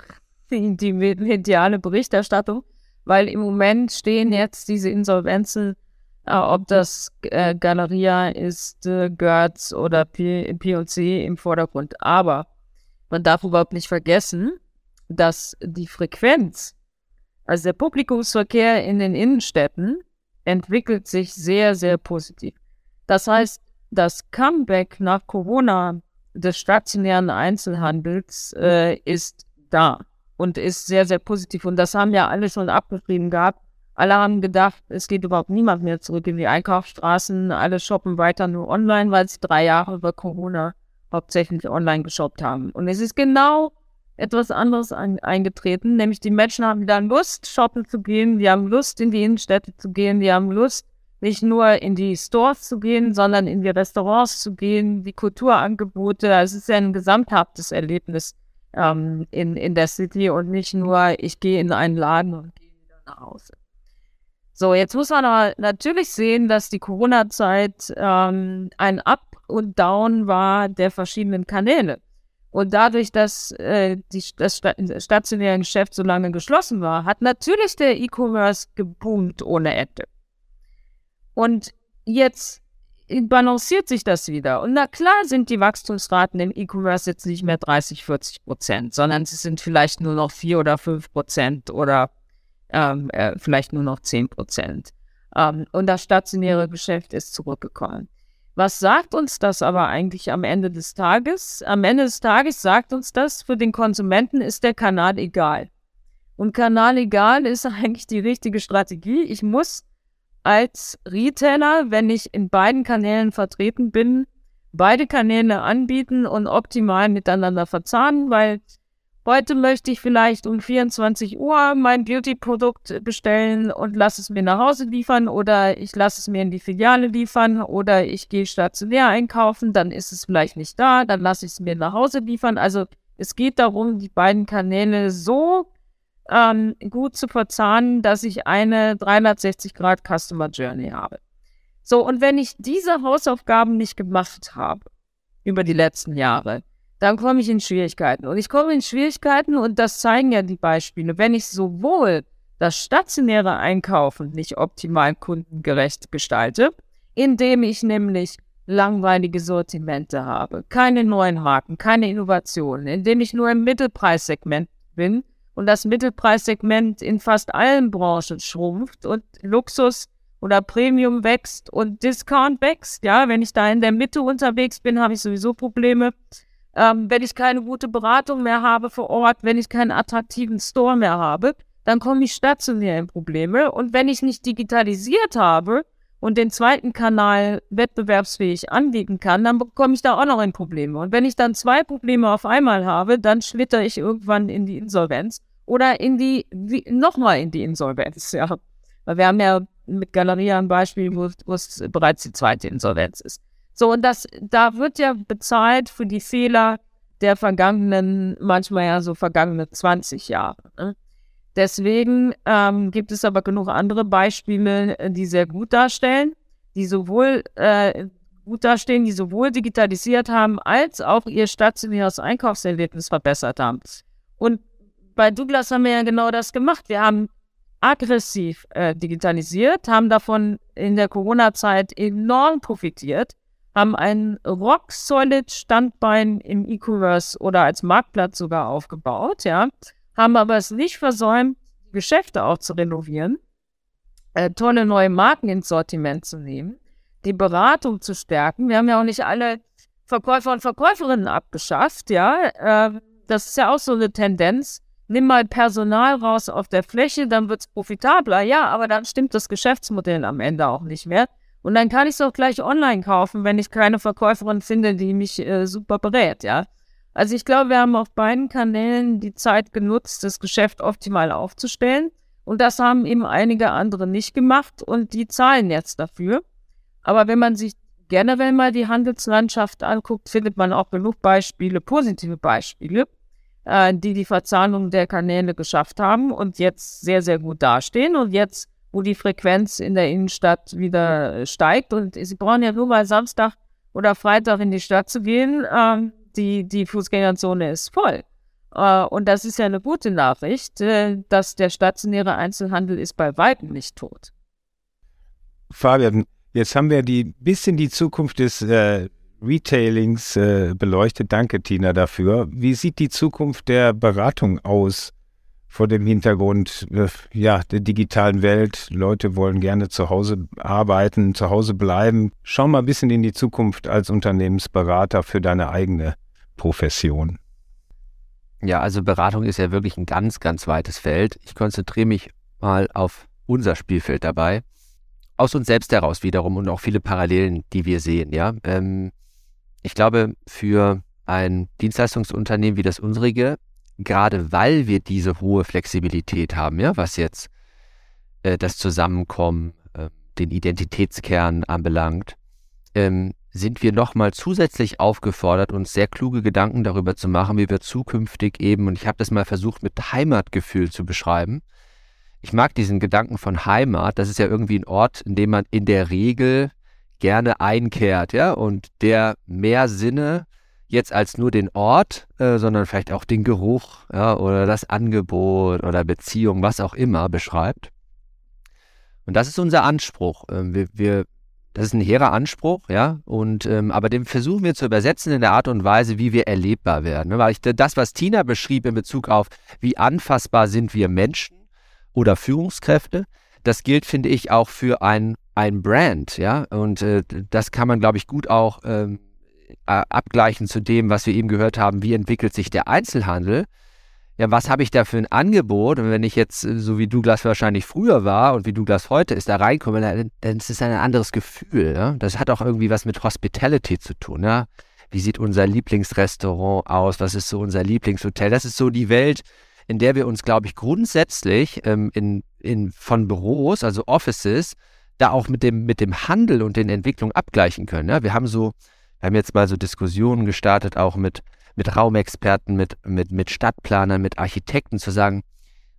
die, mediale Berichterstattung, weil im Moment stehen jetzt diese Insolvenzen, äh, ob das äh, Galeria ist, äh, Götz oder P&C im Vordergrund. Aber man darf überhaupt nicht vergessen, dass die Frequenz also der Publikumsverkehr in den Innenstädten entwickelt sich sehr, sehr positiv. Das heißt, das Comeback nach Corona des stationären Einzelhandels äh, ist da. Und ist sehr, sehr positiv. Und das haben ja alle schon abgeschrieben gehabt. Alle haben gedacht, es geht überhaupt niemand mehr zurück in die Einkaufsstraßen. Alle shoppen weiter nur online, weil sie drei Jahre über Corona hauptsächlich online geshoppt haben. Und es ist genau etwas anderes ein, eingetreten, nämlich die Menschen haben wieder Lust, shoppen zu gehen, die haben Lust, in die Innenstädte zu gehen, die haben Lust, nicht nur in die Stores zu gehen, sondern in die Restaurants zu gehen, die Kulturangebote. Also es ist ja ein gesamthaftes Erlebnis ähm, in, in der City und nicht nur, ich gehe in einen Laden und gehe wieder nach Hause. So, jetzt muss man aber natürlich sehen, dass die Corona-Zeit ähm, ein Up und Down war der verschiedenen Kanäle. Und dadurch, dass äh, die, das stationäre Geschäft so lange geschlossen war, hat natürlich der E-Commerce geboomt ohne Ende. Und jetzt balanciert sich das wieder. Und na klar sind die Wachstumsraten im E-Commerce jetzt nicht mehr 30, 40 Prozent, sondern sie sind vielleicht nur noch 4 oder 5 Prozent oder ähm, äh, vielleicht nur noch 10 Prozent. Ähm, und das stationäre Geschäft ist zurückgekommen. Was sagt uns das aber eigentlich am Ende des Tages? Am Ende des Tages sagt uns das, für den Konsumenten ist der Kanal egal. Und Kanal egal ist eigentlich die richtige Strategie. Ich muss als Retailer, wenn ich in beiden Kanälen vertreten bin, beide Kanäle anbieten und optimal miteinander verzahnen, weil heute möchte ich vielleicht um 24 Uhr mein Beauty-Produkt bestellen und lasse es mir nach Hause liefern oder ich lasse es mir in die Filiale liefern oder ich gehe stationär einkaufen, dann ist es vielleicht nicht da, dann lasse ich es mir nach Hause liefern. Also es geht darum, die beiden Kanäle so ähm, gut zu verzahnen, dass ich eine 360 Grad Customer Journey habe. So, und wenn ich diese Hausaufgaben nicht gemacht habe über die letzten Jahre, dann komme ich in Schwierigkeiten. Und ich komme in Schwierigkeiten und das zeigen ja die Beispiele. Wenn ich sowohl das stationäre Einkaufen nicht optimal kundengerecht gestalte, indem ich nämlich langweilige Sortimente habe, keine neuen Marken, keine Innovationen, indem ich nur im Mittelpreissegment bin, und das Mittelpreissegment in fast allen Branchen schrumpft und Luxus oder Premium wächst und Discount wächst. Ja, wenn ich da in der Mitte unterwegs bin, habe ich sowieso Probleme. Ähm, wenn ich keine gute Beratung mehr habe vor Ort, wenn ich keinen attraktiven Store mehr habe, dann komme ich stationär in Probleme. Und wenn ich nicht digitalisiert habe und den zweiten Kanal wettbewerbsfähig anbieten kann, dann bekomme ich da auch noch in Probleme. Und wenn ich dann zwei Probleme auf einmal habe, dann schlitter ich irgendwann in die Insolvenz oder in die, nochmal in die Insolvenz, ja. Weil wir haben ja mit Galeria ein Beispiel, wo, wo es bereits die zweite Insolvenz ist. So, und das, da wird ja bezahlt für die Fehler der vergangenen, manchmal ja so vergangene 20 Jahre. Ne? Deswegen ähm, gibt es aber genug andere Beispiele, äh, die sehr gut darstellen, die sowohl äh, gut dastehen, die sowohl digitalisiert haben, als auch ihr stationäres Einkaufserlebnis verbessert haben. Und bei Douglas haben wir ja genau das gemacht. Wir haben aggressiv äh, digitalisiert, haben davon in der Corona-Zeit enorm profitiert, haben ein rock-solid Standbein im E-Commerce oder als Marktplatz sogar aufgebaut, ja haben aber es nicht versäumt, Geschäfte auch zu renovieren, äh, tolle neue Marken ins Sortiment zu nehmen, die Beratung zu stärken. Wir haben ja auch nicht alle Verkäufer und Verkäuferinnen abgeschafft, ja. Äh, das ist ja auch so eine Tendenz. Nimm mal Personal raus auf der Fläche, dann wird es profitabler. Ja, aber dann stimmt das Geschäftsmodell am Ende auch nicht mehr. Und dann kann ich es auch gleich online kaufen, wenn ich keine Verkäuferin finde, die mich äh, super berät, ja. Also ich glaube, wir haben auf beiden Kanälen die Zeit genutzt, das Geschäft optimal aufzustellen. Und das haben eben einige andere nicht gemacht und die zahlen jetzt dafür. Aber wenn man sich generell mal die Handelslandschaft anguckt, findet man auch genug Beispiele, positive Beispiele, äh, die die Verzahnung der Kanäle geschafft haben und jetzt sehr, sehr gut dastehen. Und jetzt, wo die Frequenz in der Innenstadt wieder steigt und Sie brauchen ja nur mal Samstag oder Freitag in die Stadt zu gehen, ähm, die, die Fußgängerzone ist voll. Uh, und das ist ja eine gute Nachricht, äh, dass der stationäre Einzelhandel ist bei weitem nicht tot. Fabian, jetzt haben wir die bisschen die Zukunft des äh, Retailings äh, beleuchtet. Danke, Tina, dafür. Wie sieht die Zukunft der Beratung aus vor dem Hintergrund äh, ja, der digitalen Welt? Leute wollen gerne zu Hause arbeiten, zu Hause bleiben. Schau mal ein bisschen in die Zukunft als Unternehmensberater für deine eigene Profession? Ja, also Beratung ist ja wirklich ein ganz, ganz weites Feld. Ich konzentriere mich mal auf unser Spielfeld dabei. Aus uns selbst heraus wiederum und auch viele Parallelen, die wir sehen, ja. Ähm, ich glaube, für ein Dienstleistungsunternehmen wie das unsrige, gerade weil wir diese hohe Flexibilität haben, ja, was jetzt äh, das Zusammenkommen, äh, den Identitätskern anbelangt, ähm, sind wir nochmal zusätzlich aufgefordert, uns sehr kluge Gedanken darüber zu machen, wie wir zukünftig eben, und ich habe das mal versucht mit Heimatgefühl zu beschreiben. Ich mag diesen Gedanken von Heimat, das ist ja irgendwie ein Ort, in dem man in der Regel gerne einkehrt, ja, und der mehr Sinne jetzt als nur den Ort, äh, sondern vielleicht auch den Geruch, ja, oder das Angebot oder Beziehung, was auch immer beschreibt. Und das ist unser Anspruch. Ähm, wir, wir das ist ein hehrer Anspruch, ja, und ähm, aber den versuchen wir zu übersetzen in der Art und Weise, wie wir erlebbar werden. Ne? Weil ich das, was Tina beschrieb in Bezug auf, wie anfassbar sind wir Menschen oder Führungskräfte, das gilt, finde ich, auch für ein, ein Brand, ja. Und äh, das kann man, glaube ich, gut auch ähm, abgleichen zu dem, was wir eben gehört haben, wie entwickelt sich der Einzelhandel ja, was habe ich da für ein Angebot? Und wenn ich jetzt, äh, so wie Douglas wahrscheinlich früher war und wie Douglas heute ist, da reinkomme, dann, dann ist es ein anderes Gefühl. Ja? Das hat auch irgendwie was mit Hospitality zu tun. Ja? Wie sieht unser Lieblingsrestaurant aus? Was ist so unser Lieblingshotel? Das ist so die Welt, in der wir uns, glaube ich, grundsätzlich ähm, in, in, von Büros, also Offices, da auch mit dem, mit dem Handel und den Entwicklungen abgleichen können. Ja? Wir haben so, wir haben jetzt mal so Diskussionen gestartet, auch mit mit Raumexperten, mit, mit, mit Stadtplanern, mit Architekten zu sagen,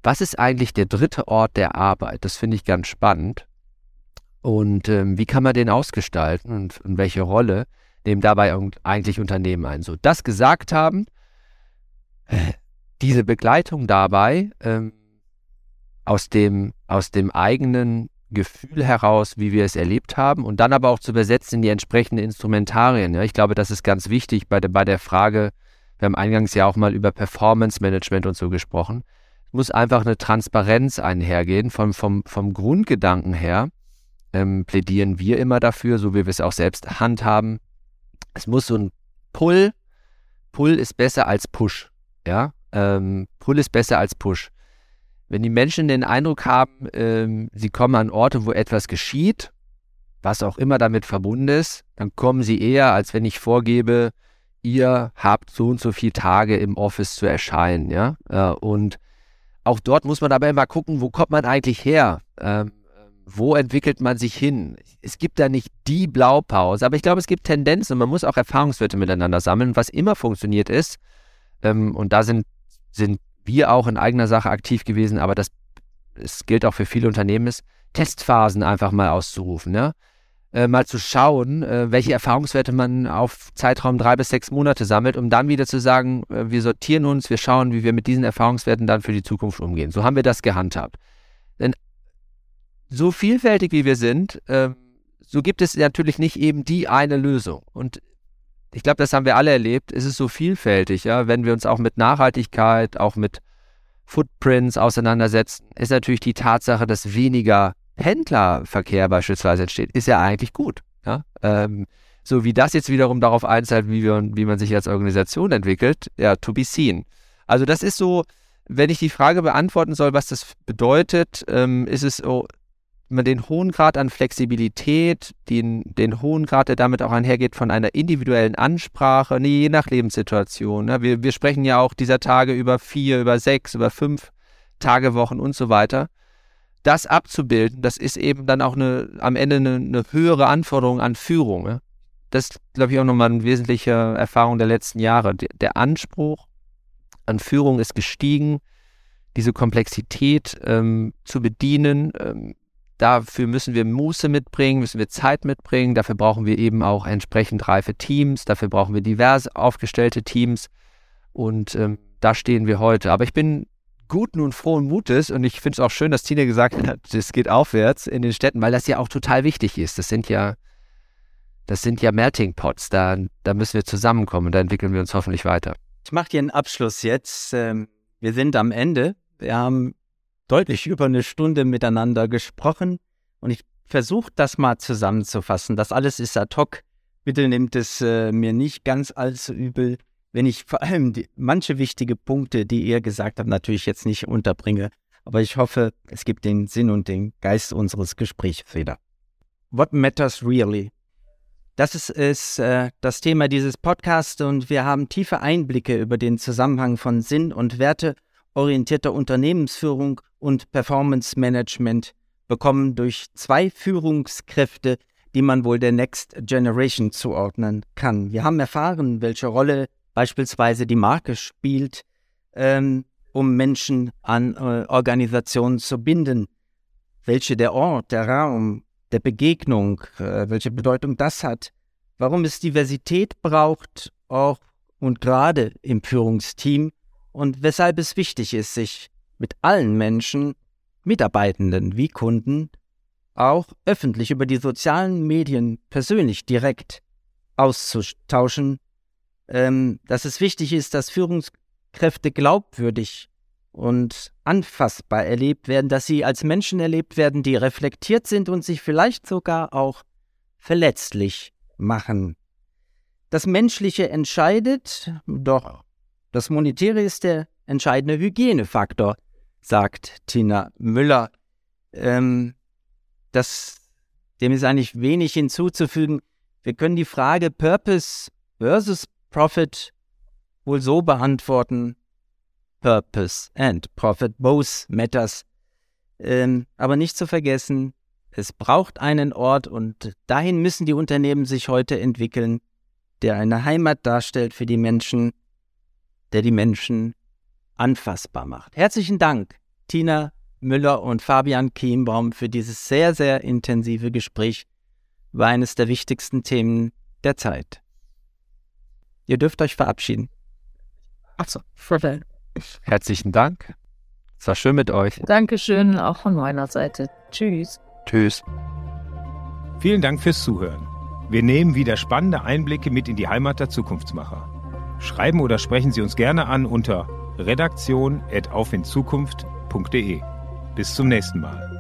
was ist eigentlich der dritte Ort der Arbeit? Das finde ich ganz spannend. Und ähm, wie kann man den ausgestalten und, und welche Rolle nehmen dabei eigentlich Unternehmen ein? So, das gesagt haben, diese Begleitung dabei ähm, aus, dem, aus dem eigenen Gefühl heraus, wie wir es erlebt haben und dann aber auch zu übersetzen in die entsprechenden Instrumentarien. Ja, ich glaube, das ist ganz wichtig bei der, bei der Frage, wir haben eingangs ja auch mal über Performance Management und so gesprochen. Es muss einfach eine Transparenz einhergehen. Vom, vom, vom Grundgedanken her ähm, plädieren wir immer dafür, so wie wir es auch selbst handhaben. Es muss so ein Pull. Pull ist besser als Push. Ja, ähm, Pull ist besser als Push. Wenn die Menschen den Eindruck haben, ähm, sie kommen an Orte, wo etwas geschieht, was auch immer damit verbunden ist, dann kommen sie eher, als wenn ich vorgebe, ihr habt so und so viele Tage im Office zu erscheinen, ja. Äh, und auch dort muss man dabei immer gucken, wo kommt man eigentlich her? Ähm, wo entwickelt man sich hin? Es gibt da nicht die Blaupause, aber ich glaube, es gibt Tendenzen und man muss auch Erfahrungswerte miteinander sammeln. Was immer funktioniert ist, ähm, und da sind, sind wir auch in eigener Sache aktiv gewesen, aber das, das gilt auch für viele Unternehmen, ist, Testphasen einfach mal auszurufen. Ja? äh, mal zu schauen, äh, welche Erfahrungswerte man auf Zeitraum drei bis sechs Monate sammelt, um dann wieder zu sagen, äh, wir sortieren uns, wir schauen, wie wir mit diesen Erfahrungswerten dann für die Zukunft umgehen. So haben wir das gehandhabt. Denn so vielfältig wie wir sind, ähm, so gibt es natürlich nicht eben die eine Lösung. Und ich glaube, das haben wir alle erlebt. Es ist so vielfältig, ja, wenn wir uns auch mit Nachhaltigkeit, auch mit Footprints auseinandersetzen, ist natürlich die Tatsache, dass weniger Pendlerverkehr beispielsweise entsteht, ist ja eigentlich gut. Ja? Ähm, so wie das jetzt wiederum darauf einzahlt, wie, wir, wie man sich als Organisation entwickelt, ja, to be seen. Also das ist so, wenn ich die Frage beantworten soll, was das bedeutet, ähm, ist es so, den hohen Grad an Flexibilität, den, den hohen Grad, der damit auch einhergeht, von einer individuellen Ansprache, nee, je nach Lebenssituation. Ne? Wir, wir sprechen ja auch dieser Tage über vier, über sechs, über fünf Tagewochen und so weiter das abzubilden, das ist eben dann auch eine, am Ende eine, eine höhere Anforderung an Führung. Ja? Das ist, glaube ich, auch nochmal eine wesentliche Erfahrung der letzten Jahre. Der, der Anspruch an Führung ist gestiegen, diese Komplexität ähm, zu bedienen. Ähm, dafür müssen wir Muße mitbringen, müssen wir Zeit mitbringen. Dafür brauchen wir eben auch entsprechend reife Teams. Dafür brauchen wir divers aufgestellte Teams. Und ähm, da stehen wir heute. Aber ich bin guten und frohen Mutes. Und ich finde es auch schön, dass Tina gesagt hat, es geht aufwärts in den Städten, weil das ja auch total wichtig ist. Das sind ja, das sind ja Melting Pots. Da, da müssen wir zusammenkommen und da entwickeln wir uns hoffentlich weiter. Ich mache dir einen Abschluss jetzt. Ähm, wir sind am Ende. Wir haben deutlich über eine Stunde miteinander gesprochen und ich versuche das mal zusammenzufassen. Das alles ist ad hoc. Bitte nehmt es äh, mir nicht ganz allzu übel. wenn ich vor allem die, manche wichtige Punkte, die ihr gesagt habt, natürlich jetzt nicht unterbringe. Aber ich hoffe, es gibt den Sinn und den Geist unseres Gesprächs wieder. What matters really? Das ist, ist äh, das Thema dieses Podcasts und wir haben tiefe Einblicke über den Zusammenhang von Sinn und werteorientierter Unternehmensführung und Performance Management bekommen durch zwei Führungskräfte, die man wohl der Next Generation zuordnen kann. Wir haben erfahren, welche Rolle beispielsweise die Marke spielt, ähm, um Menschen an äh, Organisationen zu binden, welche der Ort, der Raum der Begegnung, äh, welche Bedeutung das hat, warum es Diversität braucht, auch und gerade im Führungsteam. Und weshalb es wichtig ist, sich mit allen Menschen, Mitarbeitenden wie Kunden, auch öffentlich über die sozialen Medien persönlich direkt auszutauschen ähm, dass es wichtig ist, dass Führungskräfte glaubwürdig und anfassbar erlebt werden, dass sie als Menschen erlebt werden, die reflektiert sind und sich vielleicht sogar auch verletzlich machen. Das Menschliche entscheidet, doch das Monetäre ist der entscheidende Hygienefaktor, sagt Tina Müller. Ähm, das, dem ist eigentlich wenig hinzuzufügen. Wir können die Frage Purpose versus Profit wohl so beantworten, Purpose and Profit both matters. Ähm, aber nicht zu vergessen, es braucht einen Ort und dahin müssen die Unternehmen sich heute entwickeln, der eine Heimat darstellt für die Menschen, der die Menschen anfassbar macht. Herzlichen Dank, Tina Müller und Fabian Kienbaum, für dieses sehr, sehr intensive Gespräch. War eines der wichtigsten Themen der Zeit. Ihr dürft euch verabschieden. Achso. Herzlichen Dank. Es war schön mit euch. Dankeschön, auch von meiner Seite. Tschüss. Tschüss. Vielen Dank fürs Zuhören. Wir nehmen wieder spannende Einblicke mit in die Heimat der Zukunftsmacher. Schreiben oder sprechen Sie uns gerne an unter redaktion.aufinzukunft.de. Bis zum nächsten Mal.